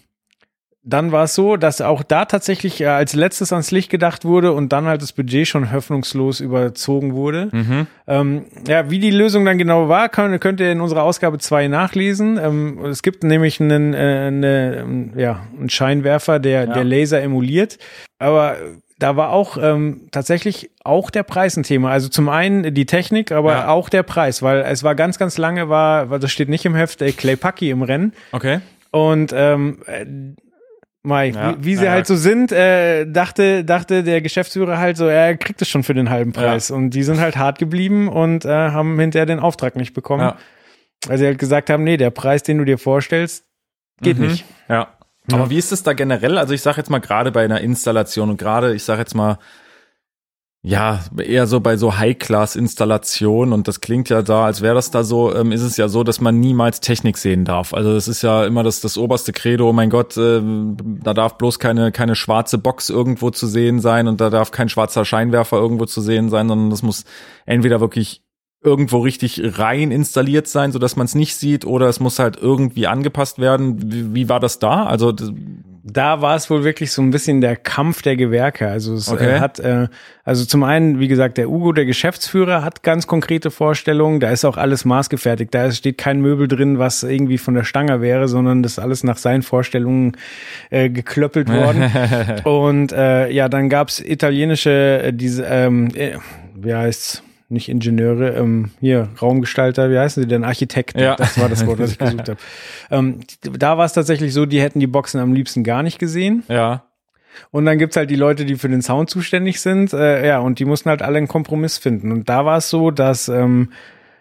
[SPEAKER 2] dann war es so, dass auch da tatsächlich äh, als letztes ans Licht gedacht wurde und dann halt das Budget schon hoffnungslos überzogen wurde.
[SPEAKER 3] Mhm.
[SPEAKER 2] Ähm, ja, wie die Lösung dann genau war, kann, könnt ihr in unserer Ausgabe 2 nachlesen. Ähm, es gibt nämlich einen, äh, eine, ähm, ja, einen Scheinwerfer, der,
[SPEAKER 3] Ja.
[SPEAKER 2] der Laser emuliert. Aber da war auch ähm, tatsächlich auch der Preis ein Thema. Also zum einen die Technik, aber
[SPEAKER 3] Ja.
[SPEAKER 2] auch der Preis, weil es war ganz, ganz lange, war, weil das steht nicht im Heft, äh, Clay Pucky im Rennen.
[SPEAKER 3] Okay.
[SPEAKER 2] Und ähm, äh, Mai,
[SPEAKER 3] Ja,
[SPEAKER 2] wie, wie sie
[SPEAKER 3] ja,
[SPEAKER 2] halt so sind, äh, dachte, dachte der Geschäftsführer halt so, er kriegt es schon für den halben Preis. Und die sind halt hart geblieben und äh, haben hinterher den Auftrag nicht bekommen.
[SPEAKER 3] Ja.
[SPEAKER 2] Weil sie halt gesagt haben, nee, der Preis, den du dir vorstellst, geht
[SPEAKER 3] Mhm.
[SPEAKER 2] nicht.
[SPEAKER 3] Ja. Aber wie ist es da generell? Also ich sage jetzt mal gerade bei einer Installation und gerade, ich sage jetzt mal, ja, eher so bei so High-Class-Installationen und das klingt ja da, als wäre das da so, ähm, ist es ja so, dass man niemals Technik sehen darf. Also das ist ja immer das, das oberste Credo, oh mein Gott, äh, da darf bloß keine, keine schwarze Box irgendwo zu sehen sein und da darf kein schwarzer Scheinwerfer irgendwo zu sehen sein, sondern das muss entweder wirklich irgendwo richtig rein installiert sein, so dass man es nicht sieht, oder es muss halt irgendwie angepasst werden. Wie, wie war das da? Also
[SPEAKER 2] Da war es wohl wirklich so ein bisschen der Kampf der Gewerke. Also es
[SPEAKER 3] Okay.
[SPEAKER 2] äh, hat, äh, also zum einen, wie gesagt, der Ugo, der Geschäftsführer, hat ganz konkrete Vorstellungen. Da ist auch alles maßgefertigt. Da steht kein Möbel drin, was irgendwie von der Stange wäre, sondern das ist alles nach seinen Vorstellungen äh, geklöppelt worden. [LAUGHS] Und äh, ja, dann gab's italienische, äh, diese, ähm, äh, wie heißt's? Nicht Ingenieure, ähm, hier, Raumgestalter, wie heißen sie denn? Architekten,
[SPEAKER 3] Ja.
[SPEAKER 2] das war das Wort, was ich [LAUGHS] gesucht habe. Ähm, da war es tatsächlich so, die hätten die Boxen am liebsten gar nicht gesehen.
[SPEAKER 3] ja,
[SPEAKER 2] Und dann gibt's halt die Leute, die für den Sound zuständig sind. Äh, ja, und die mussten halt alle einen Kompromiss finden. Und da war es so, dass ähm,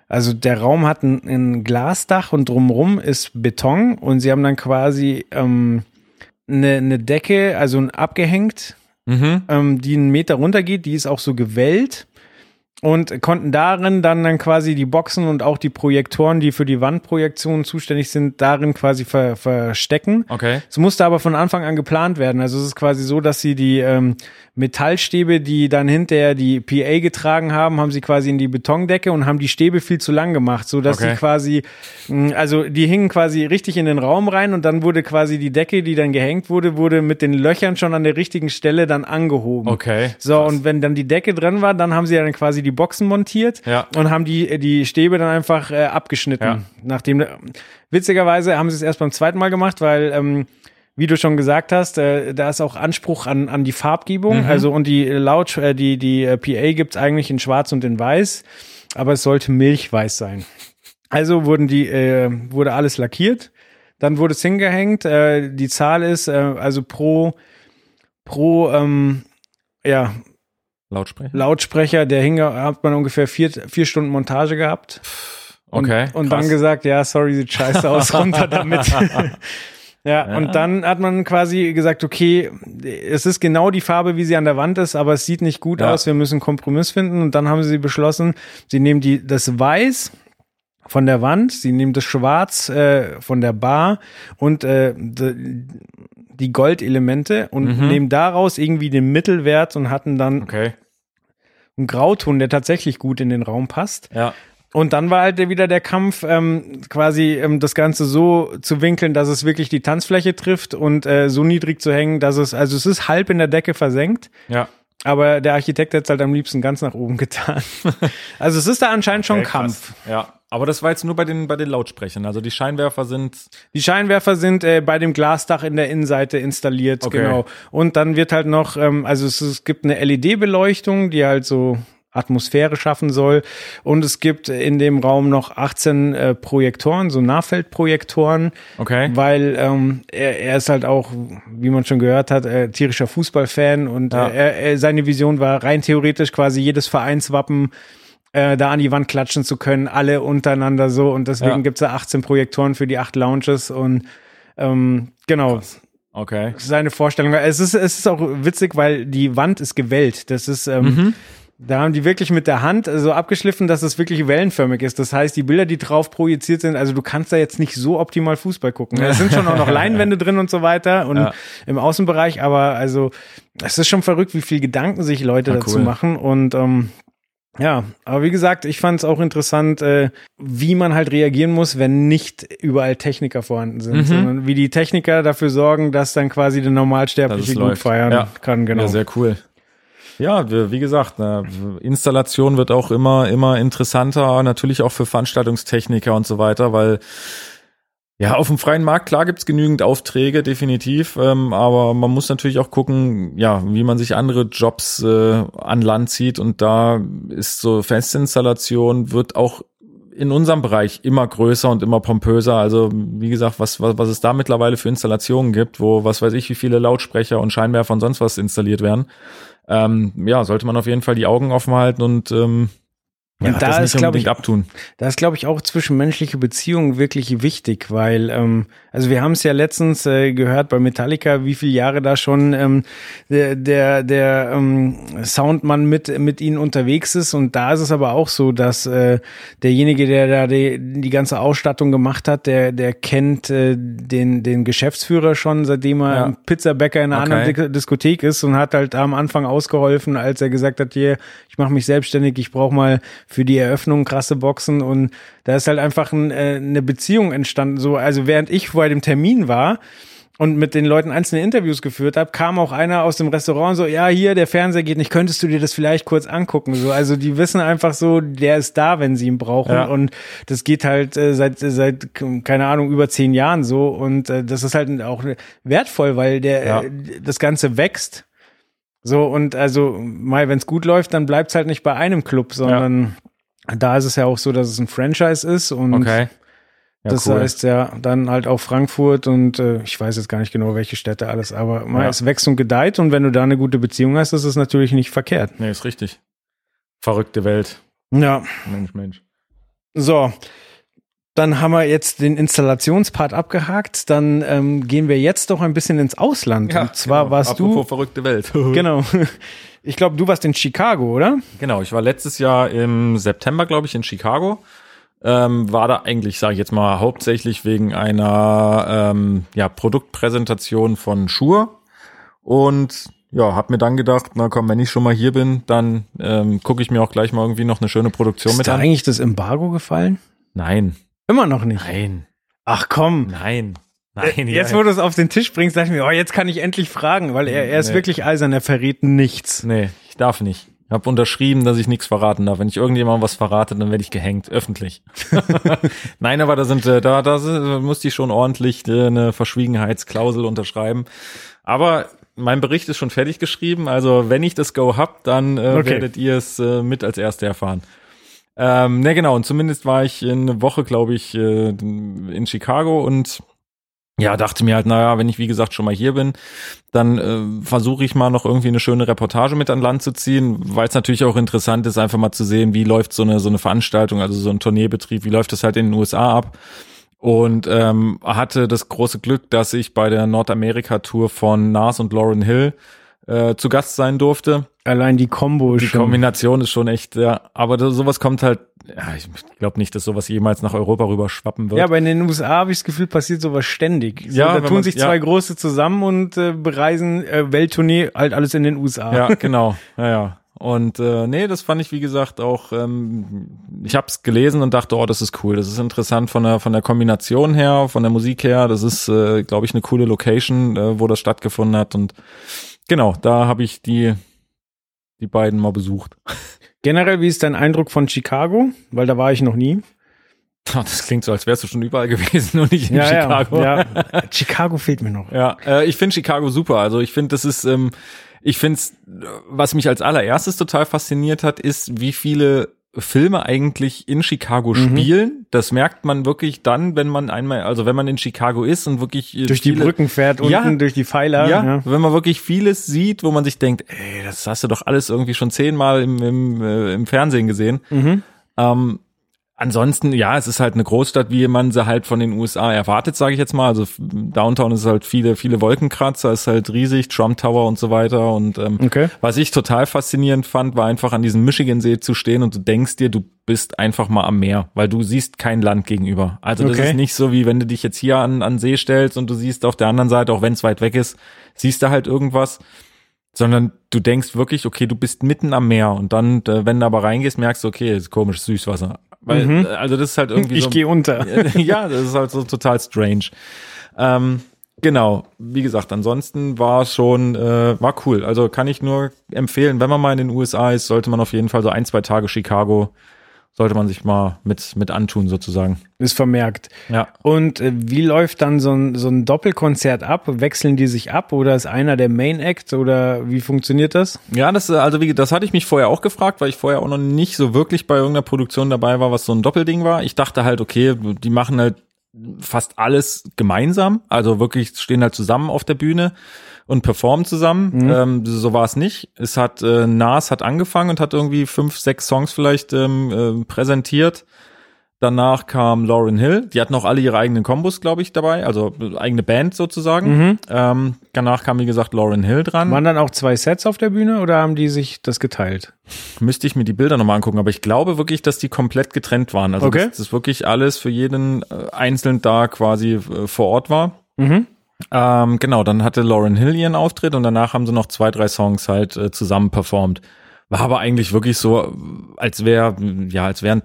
[SPEAKER 2] also der Raum hat ein, ein Glasdach und drumrum ist Beton und sie haben dann quasi ähm, eine, eine Decke, also abgehängt,
[SPEAKER 3] mhm.
[SPEAKER 2] ähm, die einen Meter runtergeht, die ist auch so gewellt und konnten darin dann dann quasi die Boxen und auch die Projektoren, die für die Wandprojektion zuständig sind, darin quasi ver verstecken.
[SPEAKER 3] okay.
[SPEAKER 2] Es musste aber von Anfang an geplant werden. Also es ist quasi so, dass sie die ähm, Metallstäbe, die dann hinterher die PA getragen haben, haben sie quasi in die Betondecke und haben die Stäbe viel zu lang gemacht, so dass
[SPEAKER 3] Okay.
[SPEAKER 2] sie quasi, mh, also die hingen quasi richtig in den Raum rein und dann wurde quasi die Decke, die dann gehängt wurde, wurde mit den Löchern schon an der richtigen Stelle dann angehoben.
[SPEAKER 3] Okay.
[SPEAKER 2] So,
[SPEAKER 3] Krass.
[SPEAKER 2] und wenn dann die Decke drin war, dann haben sie dann quasi die Boxen montiert
[SPEAKER 3] Ja.
[SPEAKER 2] und haben die, die Stäbe dann einfach äh, abgeschnitten.
[SPEAKER 3] Ja.
[SPEAKER 2] Nachdem, witzigerweise haben sie es erst beim zweiten Mal gemacht, weil, ähm, wie du schon gesagt hast, äh, da ist auch Anspruch an, an die Farbgebung. Also und die Laut, äh, die, die äh, PA gibt's eigentlich in Schwarz und in Weiß, aber es sollte milchweiß sein. Also wurden die, äh, wurde alles lackiert. Dann wurde es hingehängt. Äh, die Zahl ist äh, also pro pro ähm, ja,
[SPEAKER 3] Lautsprecher.
[SPEAKER 2] Lautsprecher, der hing, hat man ungefähr vier, vier Stunden Montage gehabt. Und,
[SPEAKER 3] Okay,
[SPEAKER 2] Und
[SPEAKER 3] krass.
[SPEAKER 2] dann gesagt, ja, sorry, sieht scheiße aus, [LAUGHS] runter damit. [LAUGHS] ja, und dann hat man quasi gesagt, okay, es ist genau die Farbe, wie sie an der Wand ist, aber es sieht nicht gut
[SPEAKER 3] Ja.
[SPEAKER 2] aus, wir müssen einen Kompromiss finden. Und dann haben sie beschlossen, sie nehmen die, das Weiß von der Wand, sie nehmen das Schwarz äh, von der Bar und äh, die, Goldelemente und
[SPEAKER 3] Mhm.
[SPEAKER 2] nehmen daraus irgendwie den Mittelwert und hatten dann
[SPEAKER 3] Okay.
[SPEAKER 2] einen Grauton, der tatsächlich gut in den Raum passt.
[SPEAKER 3] Ja.
[SPEAKER 2] Und dann war halt wieder der Kampf, ähm, quasi ähm, das Ganze so zu winkeln, dass es wirklich die Tanzfläche trifft und äh, so niedrig zu hängen, dass es, also es ist halb in der Decke versenkt,
[SPEAKER 3] Ja.
[SPEAKER 2] aber der Architekt hat es halt am liebsten ganz nach oben [LAUGHS] getan. also es ist da anscheinend schon
[SPEAKER 3] Okay,
[SPEAKER 2] Kampf.
[SPEAKER 3] krass. Ja. Aber das war jetzt nur bei den, bei den Lautsprechern. Also die Scheinwerfer sind.
[SPEAKER 2] Die Scheinwerfer sind äh, bei dem Glasdach in der Innenseite installiert,
[SPEAKER 3] Okay.
[SPEAKER 2] genau. Und dann wird halt noch, ähm, also es, es gibt eine LED-Beleuchtung, die halt so Atmosphäre schaffen soll. Und es gibt in dem Raum noch 18 äh, Projektoren, so Nahfeldprojektoren,
[SPEAKER 3] Okay.
[SPEAKER 2] weil ähm, er, er ist halt auch, wie man schon gehört hat, äh, tierischer Fußballfan und
[SPEAKER 3] Ja.
[SPEAKER 2] äh, er, seine Vision war rein theoretisch quasi jedes Vereinswappen äh, da an die Wand klatschen zu können, alle untereinander so und deswegen
[SPEAKER 3] Ja.
[SPEAKER 2] gibt's da 18 Projektoren für die acht Lounges und ähm, genau,
[SPEAKER 3] Okay.
[SPEAKER 2] seine Vorstellung. Es ist, es ist auch witzig, weil die Wand ist gewellt. Das ist, ähm, Da haben die wirklich mit der Hand so abgeschliffen, dass es wirklich wellenförmig ist. Das heißt, die Bilder, die drauf projiziert sind, also du kannst da jetzt nicht so optimal Fußball gucken. Es sind schon auch noch [LAUGHS] Leinwände drin und so weiter und ja. im Außenbereich, aber also es ist schon verrückt, wie viel Gedanken sich Leute ja, dazu cool. machen und ähm, ja, aber wie gesagt, ich fand es auch interessant, äh, wie man halt reagieren muss, wenn nicht überall Techniker vorhanden sind, mhm. sondern wie die Techniker dafür sorgen, dass dann quasi der Normalsterbliche gut läuft. feiern ja. kann. Genau.
[SPEAKER 3] Ja, sehr cool. Ja, wie gesagt, ne, Installation wird auch immer, immer interessanter, natürlich auch für Veranstaltungstechniker und so weiter, weil ja, auf dem freien Markt, klar gibt's genügend Aufträge, definitiv, ähm, aber man muss natürlich auch gucken, ja, wie man sich andere Jobs äh, an Land zieht und da ist so Festinstallation wird auch in unserem Bereich immer größer und immer pompöser. Also wie gesagt, was, was, was es da mittlerweile für Installationen gibt, wo was weiß ich, wie viele Lautsprecher und Scheinwerfer und sonst was installiert werden ähm, ja, sollte man auf jeden Fall die Augen offen halten und ähm,
[SPEAKER 2] ja, und da ist, glaube ich, abtun. Da ist, glaube ich, auch zwischenmenschliche Beziehungen wirklich wichtig, weil, ähm, also wir haben es ja letztens äh, gehört bei Metallica, wie viele Jahre da schon ähm, der, der, der ähm, Soundmann mit, mit ihnen unterwegs ist. Und da ist es aber auch so, dass äh, derjenige, der da die, die ganze Ausstattung gemacht hat, der, der kennt äh, den, den Geschäftsführer schon, seitdem er ja. Pizzabäcker in einer okay. anderen Diskothek ist und hat halt am Anfang ausgeholfen, als er gesagt hat, hier, ich mache mich selbstständig, ich brauche mal für die Eröffnung krasse Boxen und da ist halt einfach ein, äh, eine Beziehung entstanden. So, also während ich bei dem Termin war, und mit den Leuten einzelne Interviews geführt habe, kam auch einer aus dem Restaurant so, ja, hier, der Fernseher geht nicht, könntest du dir das vielleicht kurz angucken? So, also die wissen einfach so, der ist da, wenn sie ihn brauchen. Ja. Und das geht halt äh, seit, seit, keine Ahnung, über zehn Jahren so. Und äh, das ist halt auch wertvoll, weil der ja. äh, das Ganze wächst. So, und also, mal, wenn es gut läuft, dann bleibt's halt nicht bei einem Club, sondern ja. da ist es ja auch so, dass es ein Franchise ist und
[SPEAKER 3] okay.
[SPEAKER 2] Ja, das cool. heißt ja dann halt auch Frankfurt und äh, ich weiß jetzt gar nicht genau, welche Städte alles, aber mal, ja. es wächst und gedeiht und wenn du da eine gute Beziehung hast, ist es natürlich nicht verkehrt.
[SPEAKER 3] Nee, ist richtig. Verrückte Welt.
[SPEAKER 2] Ja.
[SPEAKER 3] Mensch, Mensch.
[SPEAKER 2] So, dann haben wir jetzt den Installationspart abgehakt. Dann ähm, gehen wir jetzt doch ein bisschen ins Ausland. Ja, und zwar
[SPEAKER 3] genau.
[SPEAKER 2] warst
[SPEAKER 3] Apropos du. verrückte Welt. [LAUGHS]
[SPEAKER 2] genau. Ich glaube, du warst in Chicago, oder?
[SPEAKER 3] Genau, ich war letztes Jahr im September, glaube ich, in Chicago. Ähm, war da eigentlich, sage ich jetzt mal, hauptsächlich wegen einer ähm, ja, Produktpräsentation von Schuhe. Und ja, hab mir dann gedacht, na komm, wenn ich schon mal hier bin, dann ähm, gucke ich mir auch gleich mal irgendwie noch eine schöne Produktion
[SPEAKER 2] Ist
[SPEAKER 3] mit
[SPEAKER 2] da an. Ist eigentlich das Embargo gefallen?
[SPEAKER 3] Nein.
[SPEAKER 2] Immer noch nicht?
[SPEAKER 3] Nein.
[SPEAKER 2] Ach komm.
[SPEAKER 3] Nein.
[SPEAKER 2] Nein, jetzt, wo du es auf den Tisch bringst, dachte ich mir, oh, jetzt kann ich endlich fragen, weil er, er ist nee. wirklich eisern, er verrät nichts.
[SPEAKER 3] Nee, ich darf nicht. Ich habe unterschrieben, dass ich nichts verraten darf. Wenn ich irgendjemandem was verrate, dann werde ich gehängt, öffentlich. [LAUGHS] Nein, aber da sind, äh, da, da musste ich schon ordentlich äh, eine Verschwiegenheitsklausel unterschreiben. Aber mein Bericht ist schon fertig geschrieben. Also wenn ich das Go hab, dann äh, okay. werdet ihr es äh, mit als Erste erfahren. Ähm, ne, genau. Und zumindest war ich eine Woche, glaube ich, äh, in Chicago und ja, dachte mir halt, naja, wenn ich wie gesagt schon mal hier bin, dann äh, versuche ich mal noch irgendwie eine schöne Reportage mit an Land zu ziehen, weil es natürlich auch interessant ist, einfach mal zu sehen, wie läuft so eine so eine Veranstaltung, also so ein Tourneebetrieb, wie läuft das halt in den USA ab. Und ähm, hatte das große Glück, dass ich bei der Nordamerika-Tour von Nas und Lauren Hill äh, zu Gast sein durfte.
[SPEAKER 2] Allein die Kombo
[SPEAKER 3] Die schon. Kombination ist schon echt, ja. Aber das, sowas kommt halt, ja, ich glaube nicht, dass sowas jemals nach Europa rüber schwappen wird.
[SPEAKER 2] Ja, aber in den USA habe ich das Gefühl, passiert sowas ständig. So, ja, da tun man, sich zwei ja. große zusammen und äh, bereisen äh, Welttournee halt alles in den USA.
[SPEAKER 3] Ja, [LAUGHS] genau. Ja, ja. Und äh, nee, das fand ich wie gesagt auch. Ähm, ich habe es gelesen und dachte, oh, das ist cool. Das ist interessant von der von der Kombination her, von der Musik her. Das ist, äh, glaube ich, eine coole Location, äh, wo das stattgefunden hat und Genau, da habe ich die, die beiden mal besucht.
[SPEAKER 2] Generell, wie ist dein Eindruck von Chicago? Weil da war ich noch nie. [LAUGHS]
[SPEAKER 3] Das klingt so, als wärst du schon überall gewesen und nicht in
[SPEAKER 2] ja,
[SPEAKER 3] Chicago.
[SPEAKER 2] Ja, ja. [LAUGHS] Chicago fehlt mir noch.
[SPEAKER 3] Ja, äh, ich finde Chicago super. Also ich finde, das ist, ähm, ich finde was mich als allererstes total fasziniert hat, ist, wie viele Filme eigentlich in Chicago mhm. spielen. Das merkt man wirklich dann, wenn man einmal, also wenn man in Chicago ist und wirklich
[SPEAKER 2] äh, durch viele, die Brücken fährt, unten ja, durch die Pfeiler.
[SPEAKER 3] Ja, ja, wenn man wirklich vieles sieht, wo man sich denkt, ey, das hast du doch alles irgendwie schon zehnmal im, im, äh, im Fernsehen gesehen. Mhm. Ähm, ansonsten, ja, es ist halt eine Großstadt, wie man sie halt von den USA erwartet, sage ich jetzt mal. Also Downtown ist halt viele, viele Wolkenkratzer, ist halt riesig, Trump Tower und so weiter. Und ähm,
[SPEAKER 2] Okay.
[SPEAKER 3] was ich total faszinierend fand, war einfach an diesem Michigansee zu stehen und du denkst dir, du bist einfach mal am Meer, weil du siehst kein Land gegenüber. Also das
[SPEAKER 2] Okay.
[SPEAKER 3] ist nicht so, wie wenn du dich jetzt hier an, an See stellst und du siehst auf der anderen Seite, auch wenn es weit weg ist, siehst du halt irgendwas sondern du denkst wirklich, okay, du bist mitten am Meer und dann, äh, wenn du aber reingehst, merkst du, okay, ist komisch, Süßwasser. Weil,
[SPEAKER 2] Mhm.
[SPEAKER 3] äh, also das ist halt irgendwie [LAUGHS]
[SPEAKER 2] Ich
[SPEAKER 3] so.
[SPEAKER 2] gehe unter. [LAUGHS]
[SPEAKER 3] ja, das ist halt so total strange. Ähm, genau, wie gesagt, ansonsten war es schon, äh, war cool. Also kann ich nur empfehlen, wenn man mal in den USA ist, sollte man auf jeden Fall so ein, zwei Tage Chicago, sollte man sich mal mit, mit antun sozusagen.
[SPEAKER 2] Ist vermerkt.
[SPEAKER 3] Ja.
[SPEAKER 2] Und äh, wie läuft dann so ein, so ein Doppelkonzert ab? Wechseln die sich ab oder ist einer der Main Act oder wie funktioniert das?
[SPEAKER 3] Ja, das, äh, also wie, das hatte ich mich vorher auch gefragt, weil ich vorher auch noch nicht so wirklich bei irgendeiner Produktion dabei war, was so ein Doppelding war. Ich dachte halt, okay, die machen halt fast alles gemeinsam, also wirklich stehen halt zusammen auf der Bühne und performen zusammen. Ähm, so war es nicht. Es hat äh, Nas hat angefangen und hat irgendwie fünf, sechs Songs vielleicht ähm, äh, präsentiert. Danach kam Lauren Hill. Die hatten auch alle ihre eigenen Kombos, glaube ich, dabei, also äh, eigene Band sozusagen. Ähm, danach kam wie gesagt Lauren Hill dran.
[SPEAKER 2] Waren dann auch zwei Sets auf der Bühne oder haben die sich das geteilt?
[SPEAKER 3] Müsste ich mir die Bilder nochmal angucken, aber ich glaube wirklich, dass die komplett getrennt waren. Also
[SPEAKER 2] Okay.
[SPEAKER 3] dass das wirklich alles für jeden äh, einzeln da quasi äh, vor Ort war.
[SPEAKER 2] Mhm.
[SPEAKER 3] Ähm, genau, dann hatte Lauren Hill ihren Auftritt und danach haben sie noch zwei, drei Songs halt äh, zusammen performt. War aber eigentlich wirklich so, als wäre, ja, als wären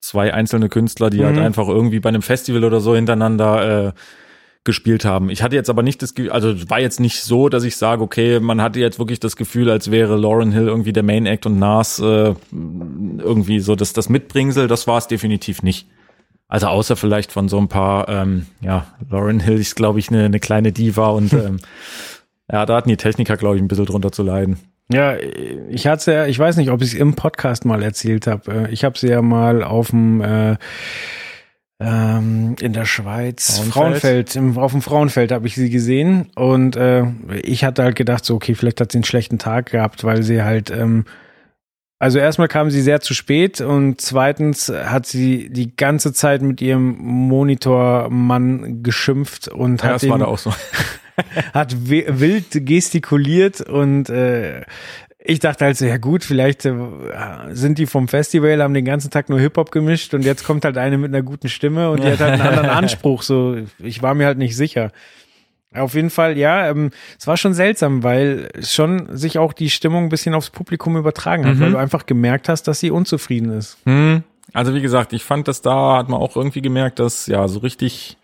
[SPEAKER 3] zwei einzelne Künstler, die halt
[SPEAKER 2] Mhm.
[SPEAKER 3] einfach irgendwie bei einem Festival oder so hintereinander äh, gespielt haben. Ich hatte jetzt aber nicht das Gefühl, also es war jetzt nicht so, dass ich sage, okay, man hatte jetzt wirklich das Gefühl, als wäre Lauren Hill irgendwie der Main Act und Nas äh, irgendwie so das, das Mitbringsel. Das war es definitiv nicht. Also außer vielleicht von so ein paar, ähm, ja, Lauren Hill ist, glaube ich, eine, eine kleine Diva und [LAUGHS] ähm, ja, da hatten die Techniker, glaube ich, ein bisschen drunter zu leiden.
[SPEAKER 2] Ja, ich hatte ja, ich weiß nicht, ob ich es im Podcast mal erzählt habe. Ich habe sie ja mal auf dem äh, ähm, in der Schweiz
[SPEAKER 3] Frauenfeld?
[SPEAKER 2] Frauenfeld, im, auf dem Frauenfeld habe ich sie gesehen und äh, ich hatte halt gedacht, so okay, vielleicht hat sie einen schlechten Tag gehabt, weil sie halt ähm, also erstmal kam sie sehr zu spät und zweitens hat sie die ganze Zeit mit ihrem Monitormann geschimpft und
[SPEAKER 3] Ja,
[SPEAKER 2] hat ihn,
[SPEAKER 3] da so. [LAUGHS]
[SPEAKER 2] hat wi- wild gestikuliert und äh, ich dachte halt so, ja gut, vielleicht äh, sind die vom Festival, haben den ganzen Tag nur Hip-Hop gemischt und jetzt kommt halt eine mit einer guten Stimme und die hat halt einen anderen [LAUGHS] Anspruch. So, ich war mir halt nicht sicher. Auf jeden Fall, ja, ähm, es war schon seltsam, weil schon sich auch die Stimmung ein bisschen aufs Publikum übertragen hat,
[SPEAKER 3] Mhm.
[SPEAKER 2] weil du einfach gemerkt hast, dass sie unzufrieden ist.
[SPEAKER 3] Hm. Also wie gesagt, ich fand das da, hat man auch irgendwie gemerkt, dass ja so richtig,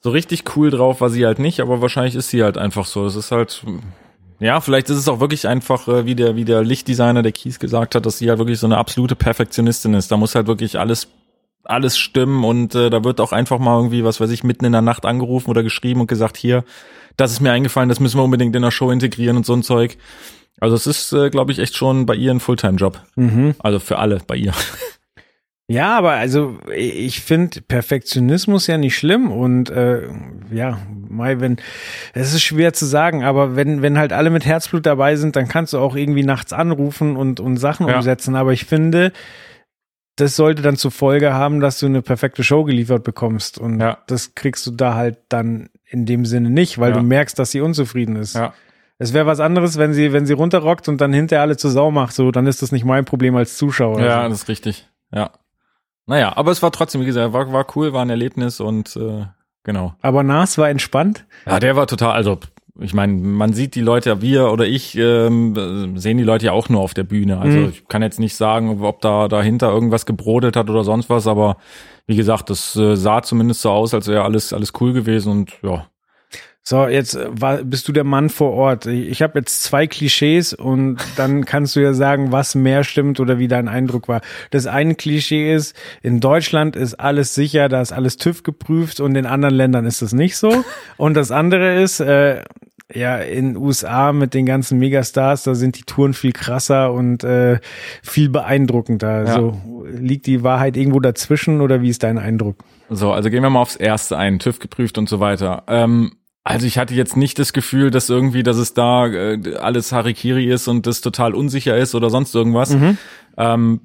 [SPEAKER 3] so richtig cool drauf war sie halt nicht, aber wahrscheinlich ist sie halt einfach so. Es ist halt, ja, vielleicht ist es auch wirklich einfach, äh, wie der, wie der Lichtdesigner, der Kies gesagt hat, dass sie halt wirklich so eine absolute Perfektionistin ist. Da muss halt wirklich alles, alles stimmen und äh, da wird auch einfach mal irgendwie, was weiß ich, mitten in der Nacht angerufen oder geschrieben und gesagt, hier, das ist mir eingefallen, das müssen wir unbedingt in der Show integrieren und so ein Zeug. Also es ist, äh, glaube ich, echt schon bei ihr ein Fulltime-Job.
[SPEAKER 2] Mhm.
[SPEAKER 3] Also für alle bei ihr.
[SPEAKER 2] Ja, aber also ich finde Perfektionismus ja nicht schlimm und äh, ja, Mai, wenn es ist schwer zu sagen, aber wenn wenn halt alle mit Herzblut dabei sind, dann kannst du auch irgendwie nachts anrufen und und Sachen
[SPEAKER 3] Ja.
[SPEAKER 2] umsetzen. Aber ich finde, das sollte dann zur Folge haben, dass du eine perfekte Show geliefert bekommst und
[SPEAKER 3] Ja.
[SPEAKER 2] das kriegst du da halt dann in dem Sinne nicht, weil
[SPEAKER 3] Ja.
[SPEAKER 2] du merkst, dass sie unzufrieden ist.
[SPEAKER 3] Ja.
[SPEAKER 2] Es wäre was anderes, wenn sie wenn sie runterrockt und dann hinterher alle zur Sau macht, so dann ist das nicht mein Problem als Zuschauer.
[SPEAKER 3] Ja,
[SPEAKER 2] Also,
[SPEAKER 3] das ist richtig. Ja. Naja, aber es war trotzdem, wie gesagt, war, war cool, war ein Erlebnis und äh, genau.
[SPEAKER 2] aber Nas war entspannt.
[SPEAKER 3] Ja, der war total, also ich meine, man sieht die Leute, wir oder ich ähm, sehen die Leute ja auch nur auf der Bühne. Also
[SPEAKER 2] Mhm.
[SPEAKER 3] ich kann jetzt nicht sagen, ob da dahinter irgendwas gebrodelt hat oder sonst was, aber wie gesagt, das äh, sah zumindest so aus, als wäre alles alles cool gewesen und ja.
[SPEAKER 2] So, jetzt äh, war, bist du der Mann vor Ort. Ich, ich habe jetzt zwei Klischees und dann [LAUGHS] kannst du ja sagen, was mehr stimmt oder wie dein Eindruck war. Das eine Klischee ist, in Deutschland ist alles sicher, da ist alles TÜV geprüft und in anderen Ländern ist das nicht so. [LAUGHS] Und das andere ist, äh, ja, in USA mit den ganzen Megastars, da sind die Touren viel krasser und äh, viel beeindruckender.
[SPEAKER 3] Ja.
[SPEAKER 2] So, liegt die Wahrheit irgendwo dazwischen oder wie ist dein Eindruck?
[SPEAKER 3] So, also gehen wir mal aufs erste ein, TÜV geprüft und so weiter. Ähm, also ich hatte jetzt nicht das Gefühl, dass irgendwie, dass es da äh, alles Harikiri ist und das total unsicher ist oder sonst irgendwas. Ähm,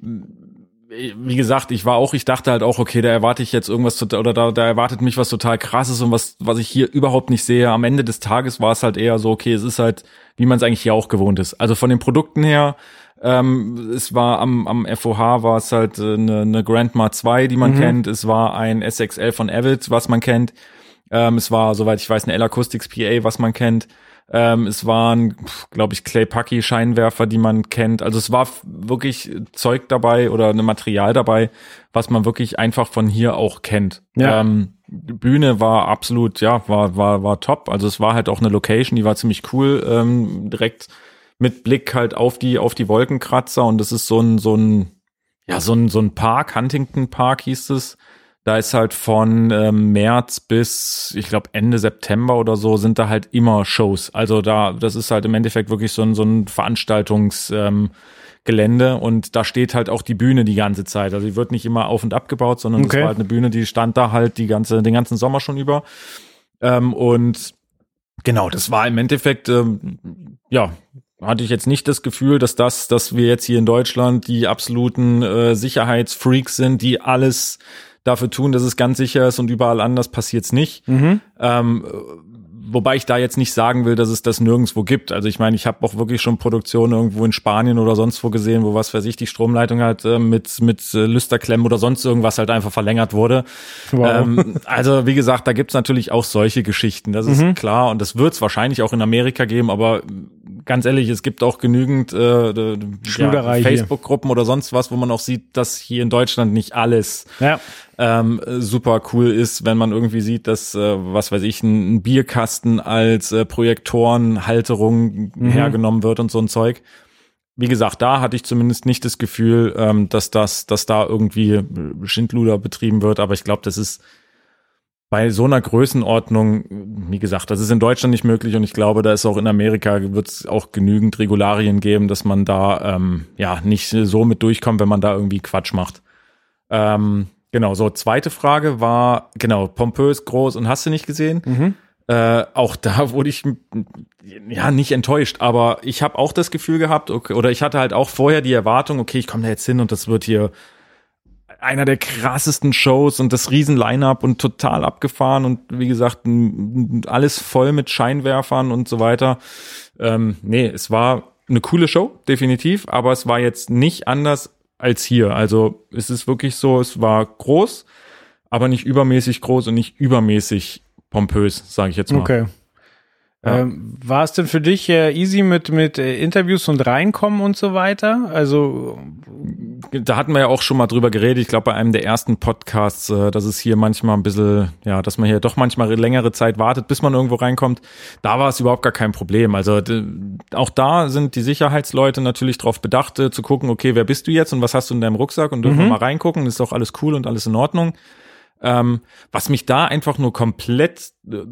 [SPEAKER 3] wie gesagt, ich war auch, ich dachte halt auch, okay, da erwarte ich jetzt irgendwas oder da, da erwartet mich was total krasses und was, was ich hier überhaupt nicht sehe. Am Ende des Tages war es halt eher so, okay, es ist halt, wie man es eigentlich hier auch gewohnt ist. Also von den Produkten her, ähm, es war am, am FOH war es halt äh, eine, eine Grandma 2, die man mhm. kennt. Es war ein SXL von Avid, was man kennt. Ähm, es war, soweit ich weiß, eine L-Acoustics PA, was man kennt. Ähm, es waren, glaube ich, Clay Pucky Scheinwerfer, die man kennt. Also es war wirklich Zeug dabei oder ein Material dabei, was man wirklich einfach von hier auch kennt. Ja. Ähm, Bühne war absolut, ja, war, war, war top. Also es war halt auch eine Location, die war ziemlich cool, ähm, direkt mit Blick halt auf die, auf die Wolkenkratzer und das ist so ein, so ein, ja, so ein, so ein Park, Huntington Park hieß es. Da ist halt von ähm, März bis, ich glaube, Ende September oder so sind da halt immer Shows. Also da, das ist halt im Endeffekt wirklich so ein, so ein Veranstaltungsgelände ähm, und da steht halt auch die Bühne die ganze Zeit. Also die wird nicht immer auf und abgebaut, sondern okay. das war halt eine Bühne, die stand da halt die ganze, den ganzen Sommer schon über. Ähm, und genau, das war im Endeffekt, ähm, ja, hatte ich jetzt nicht das Gefühl, dass das, dass wir jetzt hier in Deutschland die absoluten äh, Sicherheitsfreaks sind, die alles dafür tun, dass es ganz sicher ist und überall anders passiert's nicht. Mhm. Ähm, wobei ich da jetzt nicht sagen will, dass es das nirgendwo gibt. Also ich meine, ich habe auch wirklich schon Produktionen irgendwo in Spanien oder sonst wo gesehen, wo was weiß ich, die Stromleitung halt äh, mit mit äh, Lüsterklemmen oder sonst irgendwas halt einfach verlängert wurde. Wow. Ähm, also wie gesagt, da gibt's natürlich auch solche Geschichten, das ist mhm. klar und das wird's wahrscheinlich auch in Amerika geben, aber ganz ehrlich, es gibt auch genügend äh, ja, Facebook-Gruppen oder sonst was, wo man auch sieht, dass hier in Deutschland nicht alles ja. ähm, super cool ist, wenn man irgendwie sieht, dass, äh, was weiß ich, ein, ein Bierkasten als äh, Projektorenhalterung mhm. hergenommen wird und so ein Zeug. Wie gesagt, da hatte ich zumindest nicht das Gefühl, ähm, dass das, dass da irgendwie Schindluder betrieben wird, aber ich glaube, das ist bei so einer Größenordnung, wie gesagt, das ist in Deutschland nicht möglich und ich glaube, da ist auch in Amerika wird es auch genügend Regularien geben, dass man da ähm, ja nicht so mit durchkommt, wenn man da irgendwie Quatsch macht. Ähm, genau, so zweite Frage war, genau, pompös, groß und hast du nicht gesehen? Mhm. Äh, auch da [LAUGHS] wurde ich ja nicht enttäuscht, aber ich habe auch das Gefühl gehabt, okay, oder ich hatte halt auch vorher die Erwartung, okay, ich komme da jetzt hin und das wird hier einer der krassesten Shows und das riesen Line-up und total abgefahren und wie gesagt, alles voll mit Scheinwerfern und so weiter. Ähm, nee, es war eine coole Show, definitiv, aber es war jetzt nicht anders als hier. Also es ist wirklich so, es war groß, aber nicht übermäßig groß und nicht übermäßig pompös, sage ich jetzt mal.
[SPEAKER 2] Okay. Ja. Ähm, war es denn für dich äh, easy mit, mit äh, Interviews und reinkommen und so weiter? Also
[SPEAKER 3] da hatten wir ja auch schon mal drüber geredet, ich glaube bei einem der ersten Podcasts, äh, dass es hier manchmal ein bisschen, ja, dass man hier doch manchmal längere Zeit wartet, bis man irgendwo reinkommt. Da war es überhaupt gar kein Problem. Also auch da sind die Sicherheitsleute natürlich darauf bedacht, äh, zu gucken, okay, wer bist du jetzt und was hast du in deinem Rucksack und dürfen mhm. wir mal reingucken, ist doch alles cool und alles in Ordnung. Ähm, was mich da einfach nur komplett äh,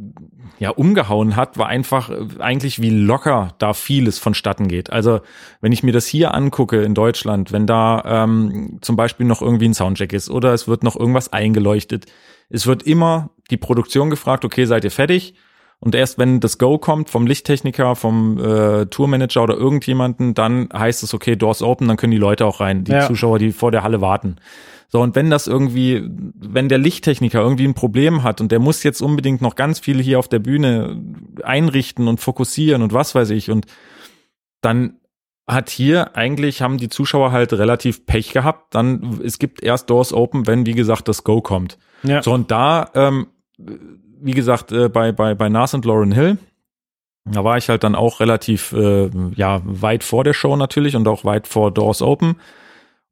[SPEAKER 3] ja umgehauen hat, war einfach äh, eigentlich wie locker da vieles vonstatten geht. Also wenn ich mir das hier angucke in Deutschland, wenn da ähm, zum Beispiel noch irgendwie ein Soundcheck ist oder es wird noch irgendwas eingeleuchtet, es wird immer die Produktion gefragt, okay, seid ihr fertig? Und erst wenn das Go kommt vom Lichttechniker, vom äh, Tourmanager oder irgendjemanden, dann heißt es, okay, Doors open, dann können die Leute auch rein, die ja. Zuschauer, die vor der Halle warten. So, und wenn das irgendwie, wenn der Lichttechniker irgendwie ein Problem hat und der muss jetzt unbedingt noch ganz viel hier auf der Bühne einrichten und fokussieren und was weiß ich, und dann hat hier eigentlich, haben die Zuschauer halt relativ Pech gehabt. Dann, es gibt erst Doors Open, wenn, wie gesagt, das Go kommt. Ja. So, und da, ähm, wie gesagt, äh, bei, bei, bei Nas und Lauren Hill, da war ich halt dann auch relativ, äh, ja, weit vor der Show natürlich und auch weit vor Doors Open.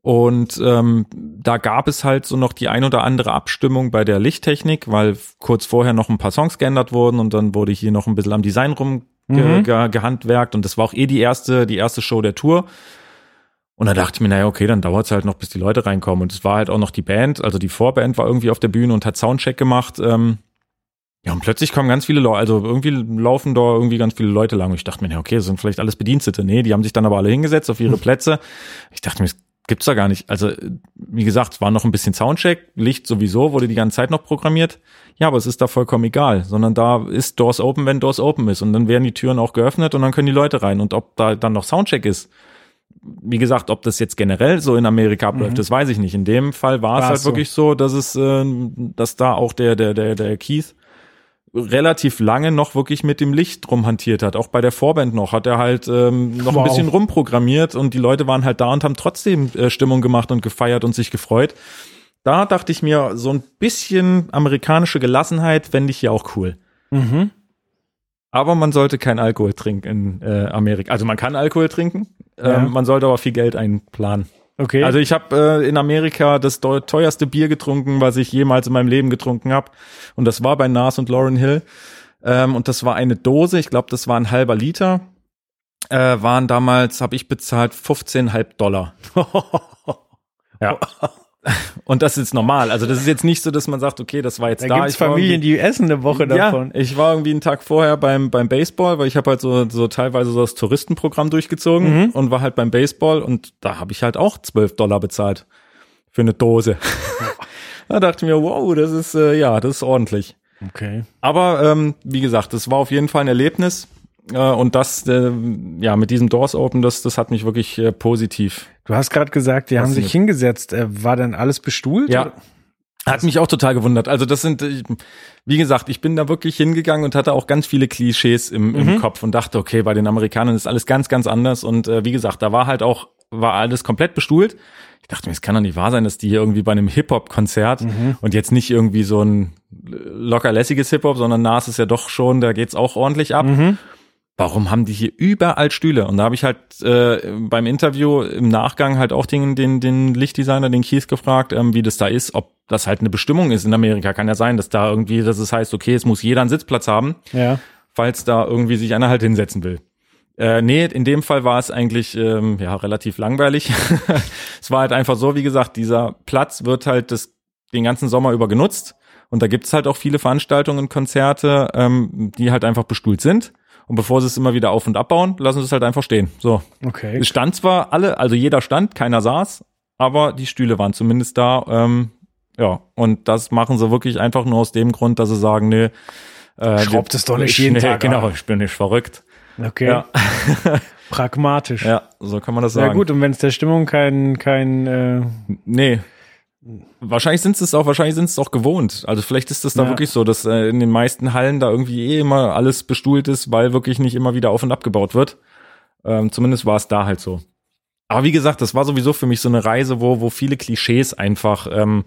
[SPEAKER 3] Und ähm, da gab es halt so noch die ein oder andere Abstimmung bei der Lichttechnik, weil kurz vorher noch ein paar Songs geändert wurden und dann wurde hier noch ein bisschen am Design rumgehandwerkt mhm. und das war auch eh die erste, die erste Show der Tour. Und da dachte ich mir, naja, okay, dann dauert es halt noch, bis die Leute reinkommen. Und es war halt auch noch die Band, also die Vorband war irgendwie auf der Bühne und hat Soundcheck gemacht. Ähm, ja, und plötzlich kommen ganz viele Leute, also irgendwie laufen da irgendwie ganz viele Leute lang. Und ich dachte mir, ja, okay, das sind vielleicht alles Bedienstete. Nee, die haben sich dann aber alle hingesetzt auf ihre [LAUGHS] Plätze. Ich dachte mir, Gibt's da gar nicht. Also, wie gesagt, es war noch ein bisschen Soundcheck, Licht sowieso, wurde die ganze Zeit noch programmiert. Ja, aber es ist da vollkommen egal, sondern da ist Doors open, wenn Doors open ist. Und dann werden die Türen auch geöffnet und dann können die Leute rein. Und ob da dann noch Soundcheck ist, wie gesagt, ob das jetzt generell so in Amerika abläuft, mhm. das weiß ich nicht. In dem Fall war es halt so. wirklich so, dass es, äh, dass da auch der, der, der, der Keith relativ lange noch wirklich mit dem Licht rumhantiert hat. Auch bei der Vorband noch hat er halt ähm, noch wow. ein bisschen rumprogrammiert und die Leute waren halt da und haben trotzdem äh, Stimmung gemacht und gefeiert und sich gefreut. Da dachte ich mir, so ein bisschen amerikanische Gelassenheit fände ich hier auch cool. Mhm. Aber man sollte kein Alkohol trinken in äh, Amerika. Also man kann Alkohol trinken, ja. ähm, man sollte aber viel Geld einplanen.
[SPEAKER 2] Okay.
[SPEAKER 3] Also ich habe äh, in Amerika das teuerste Bier getrunken, was ich jemals in meinem Leben getrunken habe. Und das war bei Nas und Lauren Hill. Ähm, und das war eine Dose, ich glaube, das war ein halber Liter. Äh, waren damals, habe ich bezahlt, 15,5 Dollar. [LAUGHS] ja. [LAUGHS] Und das ist normal. Also das ist jetzt nicht so, dass man sagt, okay, das war jetzt
[SPEAKER 2] da.
[SPEAKER 3] Da
[SPEAKER 2] gibt's Familien, die essen eine Woche davon.
[SPEAKER 3] Ja, ich war irgendwie einen Tag vorher beim, beim Baseball, weil ich habe halt so, so teilweise so das Touristenprogramm durchgezogen mhm. und war halt beim Baseball und da habe ich halt auch 12 Dollar bezahlt für eine Dose. [LAUGHS] da dachte ich mir, wow, das ist, äh, ja, das ist ordentlich.
[SPEAKER 2] Okay.
[SPEAKER 3] Aber ähm, wie gesagt, das war auf jeden Fall ein Erlebnis. Äh, und das, äh, ja, mit diesem Doors Open, das, das hat mich wirklich äh, positiv.
[SPEAKER 2] Du hast gerade gesagt, die haben sich hingesetzt. Äh, war denn alles bestuhlt?
[SPEAKER 3] Ja. Hat mich auch total gewundert. Also das sind, wie gesagt, ich bin da wirklich hingegangen und hatte auch ganz viele Klischees im, im mhm. Kopf und dachte, okay, bei den Amerikanern ist alles ganz, ganz anders. Und äh, wie gesagt, da war halt auch, war alles komplett bestuhlt. Ich dachte mir, es kann doch nicht wahr sein, dass die hier irgendwie bei einem Hip-Hop-Konzert mhm. und jetzt nicht irgendwie so ein locker lässiges Hip-Hop, sondern Nas ist ja doch schon, da geht's auch ordentlich ab. Mhm warum haben die hier überall Stühle? Und da habe ich halt äh, beim Interview im Nachgang halt auch den, den, den Lichtdesigner, den Keith gefragt, ähm, wie das da ist, ob das halt eine Bestimmung ist in Amerika. Kann ja sein, dass da irgendwie, dass es heißt, okay, es muss jeder einen Sitzplatz haben,
[SPEAKER 2] ja.
[SPEAKER 3] falls da irgendwie sich einer halt hinsetzen will. Äh, nee, in dem Fall war es eigentlich ähm, ja relativ langweilig. [LAUGHS] es war halt einfach so, wie gesagt, dieser Platz wird halt das, den ganzen Sommer über genutzt. Und da gibt's halt auch viele Veranstaltungen, Konzerte, ähm, die halt einfach bestuhlt sind. Und bevor sie es immer wieder auf und abbauen, lassen sie es halt einfach stehen. So.
[SPEAKER 2] Okay.
[SPEAKER 3] Es stand zwar alle, also jeder stand, keiner saß, aber die Stühle waren zumindest da. Ähm, ja, und das machen sie wirklich einfach nur aus dem Grund, dass sie sagen, nee,
[SPEAKER 2] äh, Schraubt es doch nicht jeden nee, Tag.
[SPEAKER 3] Genau, ich bin nicht verrückt.
[SPEAKER 2] Okay. Ja. [LAUGHS] Pragmatisch.
[SPEAKER 3] Ja, so kann man das sagen.
[SPEAKER 2] Ja gut, und wenn es der Stimmung kein, kein äh
[SPEAKER 3] Nee, Wahrscheinlich sind es auch, wahrscheinlich sind es auch gewohnt. Also vielleicht ist es da ja. wirklich so, dass äh, in den meisten Hallen da irgendwie eh immer alles bestuhlt ist, weil wirklich nicht immer wieder auf und abgebaut wird. Ähm, zumindest war es da halt so. Aber wie gesagt, das war sowieso für mich so eine Reise, wo, wo viele Klischees einfach ähm,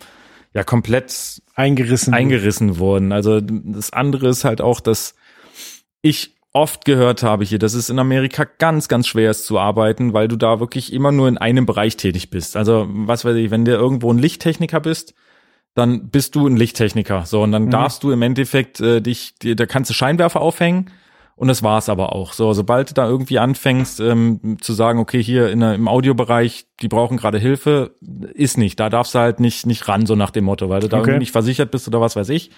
[SPEAKER 3] ja komplett
[SPEAKER 2] eingerissen,
[SPEAKER 3] eingerissen wurden. Also das andere ist halt auch, dass ich oft gehört habe hier, dass es in Amerika ganz, ganz schwer ist zu arbeiten, weil du da wirklich immer nur in einem Bereich tätig bist. Also, was weiß ich, wenn du irgendwo ein Lichttechniker bist, dann bist du ein Lichttechniker. So, und dann mhm. darfst du im Endeffekt äh, dich, da kannst du Scheinwerfer aufhängen und das war's aber auch. So, sobald du da irgendwie anfängst ähm, zu sagen, okay, hier in, im Audiobereich, die brauchen gerade Hilfe, ist nicht. Da darfst du halt nicht nicht ran, so nach dem Motto, weil du da okay. irgendwie nicht versichert bist oder was weiß ich.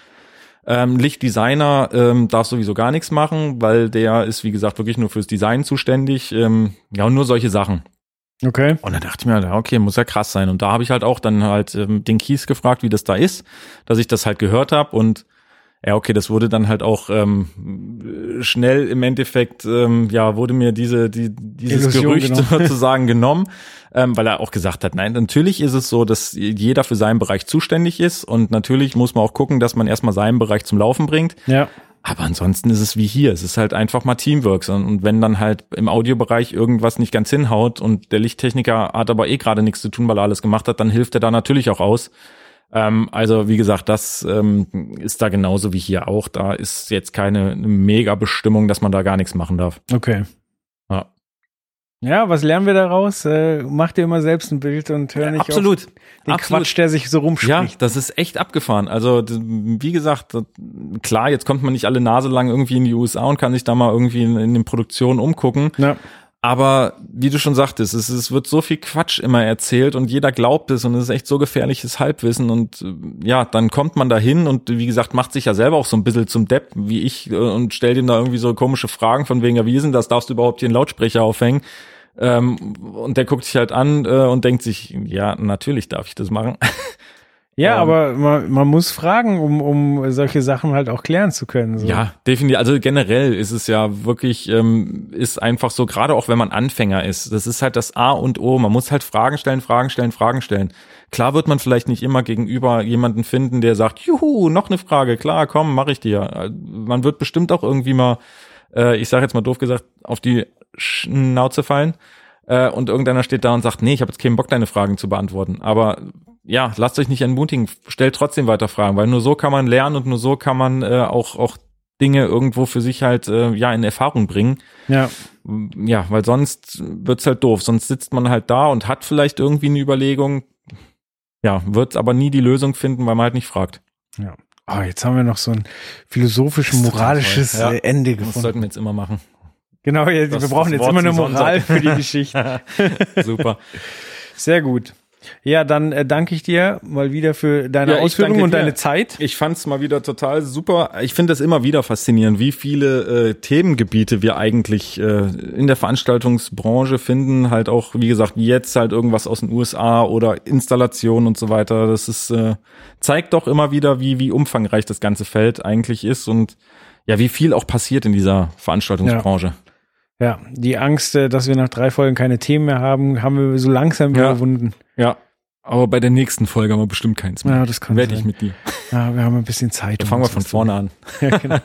[SPEAKER 3] Ähm, Lichtdesigner ähm, darf sowieso gar nichts machen, weil der ist, wie gesagt, wirklich nur fürs Design zuständig. Ähm, ja, und nur solche Sachen.
[SPEAKER 2] Okay.
[SPEAKER 3] Und dann dachte ich mir, okay, muss ja krass sein. Und da habe ich halt auch dann halt ähm, den Kies gefragt, wie das da ist, dass ich das halt gehört habe und ja, okay, das wurde dann halt auch ähm, schnell im Endeffekt, ähm, ja, wurde mir diese, die, dieses Illusion Gerücht genommen. [LAUGHS] sozusagen genommen, ähm, weil er auch gesagt hat, nein, natürlich ist es so, dass jeder für seinen Bereich zuständig ist und natürlich muss man auch gucken, dass man erstmal seinen Bereich zum Laufen bringt.
[SPEAKER 2] Ja.
[SPEAKER 3] Aber ansonsten ist es wie hier. Es ist halt einfach mal Teamwork. Und wenn dann halt im Audiobereich irgendwas nicht ganz hinhaut und der Lichttechniker hat aber eh gerade nichts zu tun, weil er alles gemacht hat, dann hilft er da natürlich auch aus. Ähm, also wie gesagt, das ähm, ist da genauso wie hier auch. Da ist jetzt keine mega Bestimmung, dass man da gar nichts machen darf.
[SPEAKER 2] Okay.
[SPEAKER 3] Ja.
[SPEAKER 2] Ja, was lernen wir daraus? Äh, mach dir immer selbst ein Bild und hör nicht
[SPEAKER 3] Absolut.
[SPEAKER 2] auf den Absolut. Quatsch, der sich so rumspricht.
[SPEAKER 3] Ja, das ist echt abgefahren. Also wie gesagt, klar, jetzt kommt man nicht alle Nase lang irgendwie in die USA und kann sich da mal irgendwie in, in den Produktionen umgucken.
[SPEAKER 2] Ja.
[SPEAKER 3] Aber wie du schon sagtest, es, es wird so viel Quatsch immer erzählt und jeder glaubt es und es ist echt so gefährliches Halbwissen und äh, ja, dann kommt man da hin und wie gesagt, macht sich ja selber auch so ein bisschen zum Depp, wie ich äh, und stellt ihm da irgendwie so komische Fragen von wegen, ja, wie ist denn das, darfst du überhaupt hier einen Lautsprecher aufhängen? Ähm, und der guckt sich halt an äh, und denkt sich, ja, natürlich darf ich das machen. [LAUGHS]
[SPEAKER 2] Ja,
[SPEAKER 3] Ähm,
[SPEAKER 2] aber man, man muss fragen, um, um solche Sachen halt auch klären zu können. So.
[SPEAKER 3] Ja, definitiv. Also generell ist es ja wirklich, ähm, ist einfach so, gerade auch wenn man Anfänger ist, das ist halt das A und O. Man muss halt Fragen stellen, Fragen stellen, Fragen stellen. Klar wird man vielleicht nicht immer gegenüber jemanden finden, der sagt, juhu, noch eine Frage, klar, komm, mach ich dir. Äh, Man wird bestimmt auch irgendwie mal, äh, ich sage jetzt mal doof gesagt, auf die Schnauze fallen. Äh, und irgendeiner steht da und sagt, nee, ich habe jetzt keinen Bock, deine Fragen zu beantworten. Aber ja, lasst euch nicht entmutigen, stellt trotzdem weiter Fragen, weil nur so kann man lernen und nur so kann man äh, auch, auch Dinge irgendwo für sich halt äh, ja in Erfahrung bringen.
[SPEAKER 2] Ja.
[SPEAKER 3] Ja, weil sonst wird's halt doof. Sonst sitzt man halt da und hat vielleicht irgendwie eine Überlegung, ja, wird aber nie die Lösung finden, weil man halt nicht fragt.
[SPEAKER 2] ja. Oh, jetzt haben wir noch so ein philosophisch-moralisches.
[SPEAKER 3] Ja.
[SPEAKER 2] äh, Ende
[SPEAKER 3] Das
[SPEAKER 2] gefunden.
[SPEAKER 3] sollten wir jetzt immer machen.
[SPEAKER 2] Genau,
[SPEAKER 3] Das-
[SPEAKER 2] wir brauchen jetzt immer eine Moral
[SPEAKER 3] Sonntag.
[SPEAKER 2] für die Geschichte. [LAUGHS]
[SPEAKER 3] Super.
[SPEAKER 2] Sehr gut. Ja, dann äh, danke ich dir mal wieder für deine
[SPEAKER 3] Ja,
[SPEAKER 2] Ausführungen und
[SPEAKER 3] dir.
[SPEAKER 2] deine Zeit.
[SPEAKER 3] Ich fand's mal wieder total super. Ich finde es immer wieder faszinierend, wie viele äh, Themengebiete wir eigentlich äh, in der Veranstaltungsbranche finden. Halt auch, wie gesagt, jetzt halt irgendwas aus den USA oder Installationen und so weiter. Das ist äh, zeigt doch immer wieder, wie wie umfangreich das ganze Feld eigentlich ist und ja, wie viel auch passiert in dieser Veranstaltungsbranche.
[SPEAKER 2] Ja, die Angst, äh, dass wir nach drei Folgen keine Themen mehr haben, haben wir so langsam
[SPEAKER 3] Ja.
[SPEAKER 2] überwunden.
[SPEAKER 3] Ja. Aber bei der nächsten Folge haben wir bestimmt keins mehr.
[SPEAKER 2] Ja, das kann
[SPEAKER 3] Werde ich mit dir.
[SPEAKER 2] Ja, wir haben ein bisschen Zeit.
[SPEAKER 3] Da
[SPEAKER 2] um
[SPEAKER 3] fangen wir von vorne an. [LAUGHS]
[SPEAKER 2] Ja, genau.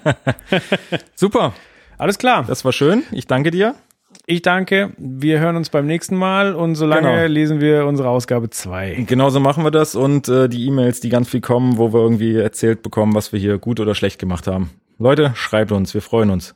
[SPEAKER 2] [LAUGHS]
[SPEAKER 3] Super.
[SPEAKER 2] Alles klar.
[SPEAKER 3] Das war schön. Ich danke dir.
[SPEAKER 2] Ich danke. Wir hören uns beim nächsten Mal und solange
[SPEAKER 3] Genau.
[SPEAKER 2] lesen wir unsere Ausgabe 2.
[SPEAKER 3] Genauso machen wir das und äh, die E-Mails, die ganz viel kommen, wo wir irgendwie erzählt bekommen, was wir hier gut oder schlecht gemacht haben. Leute, schreibt uns, wir freuen uns.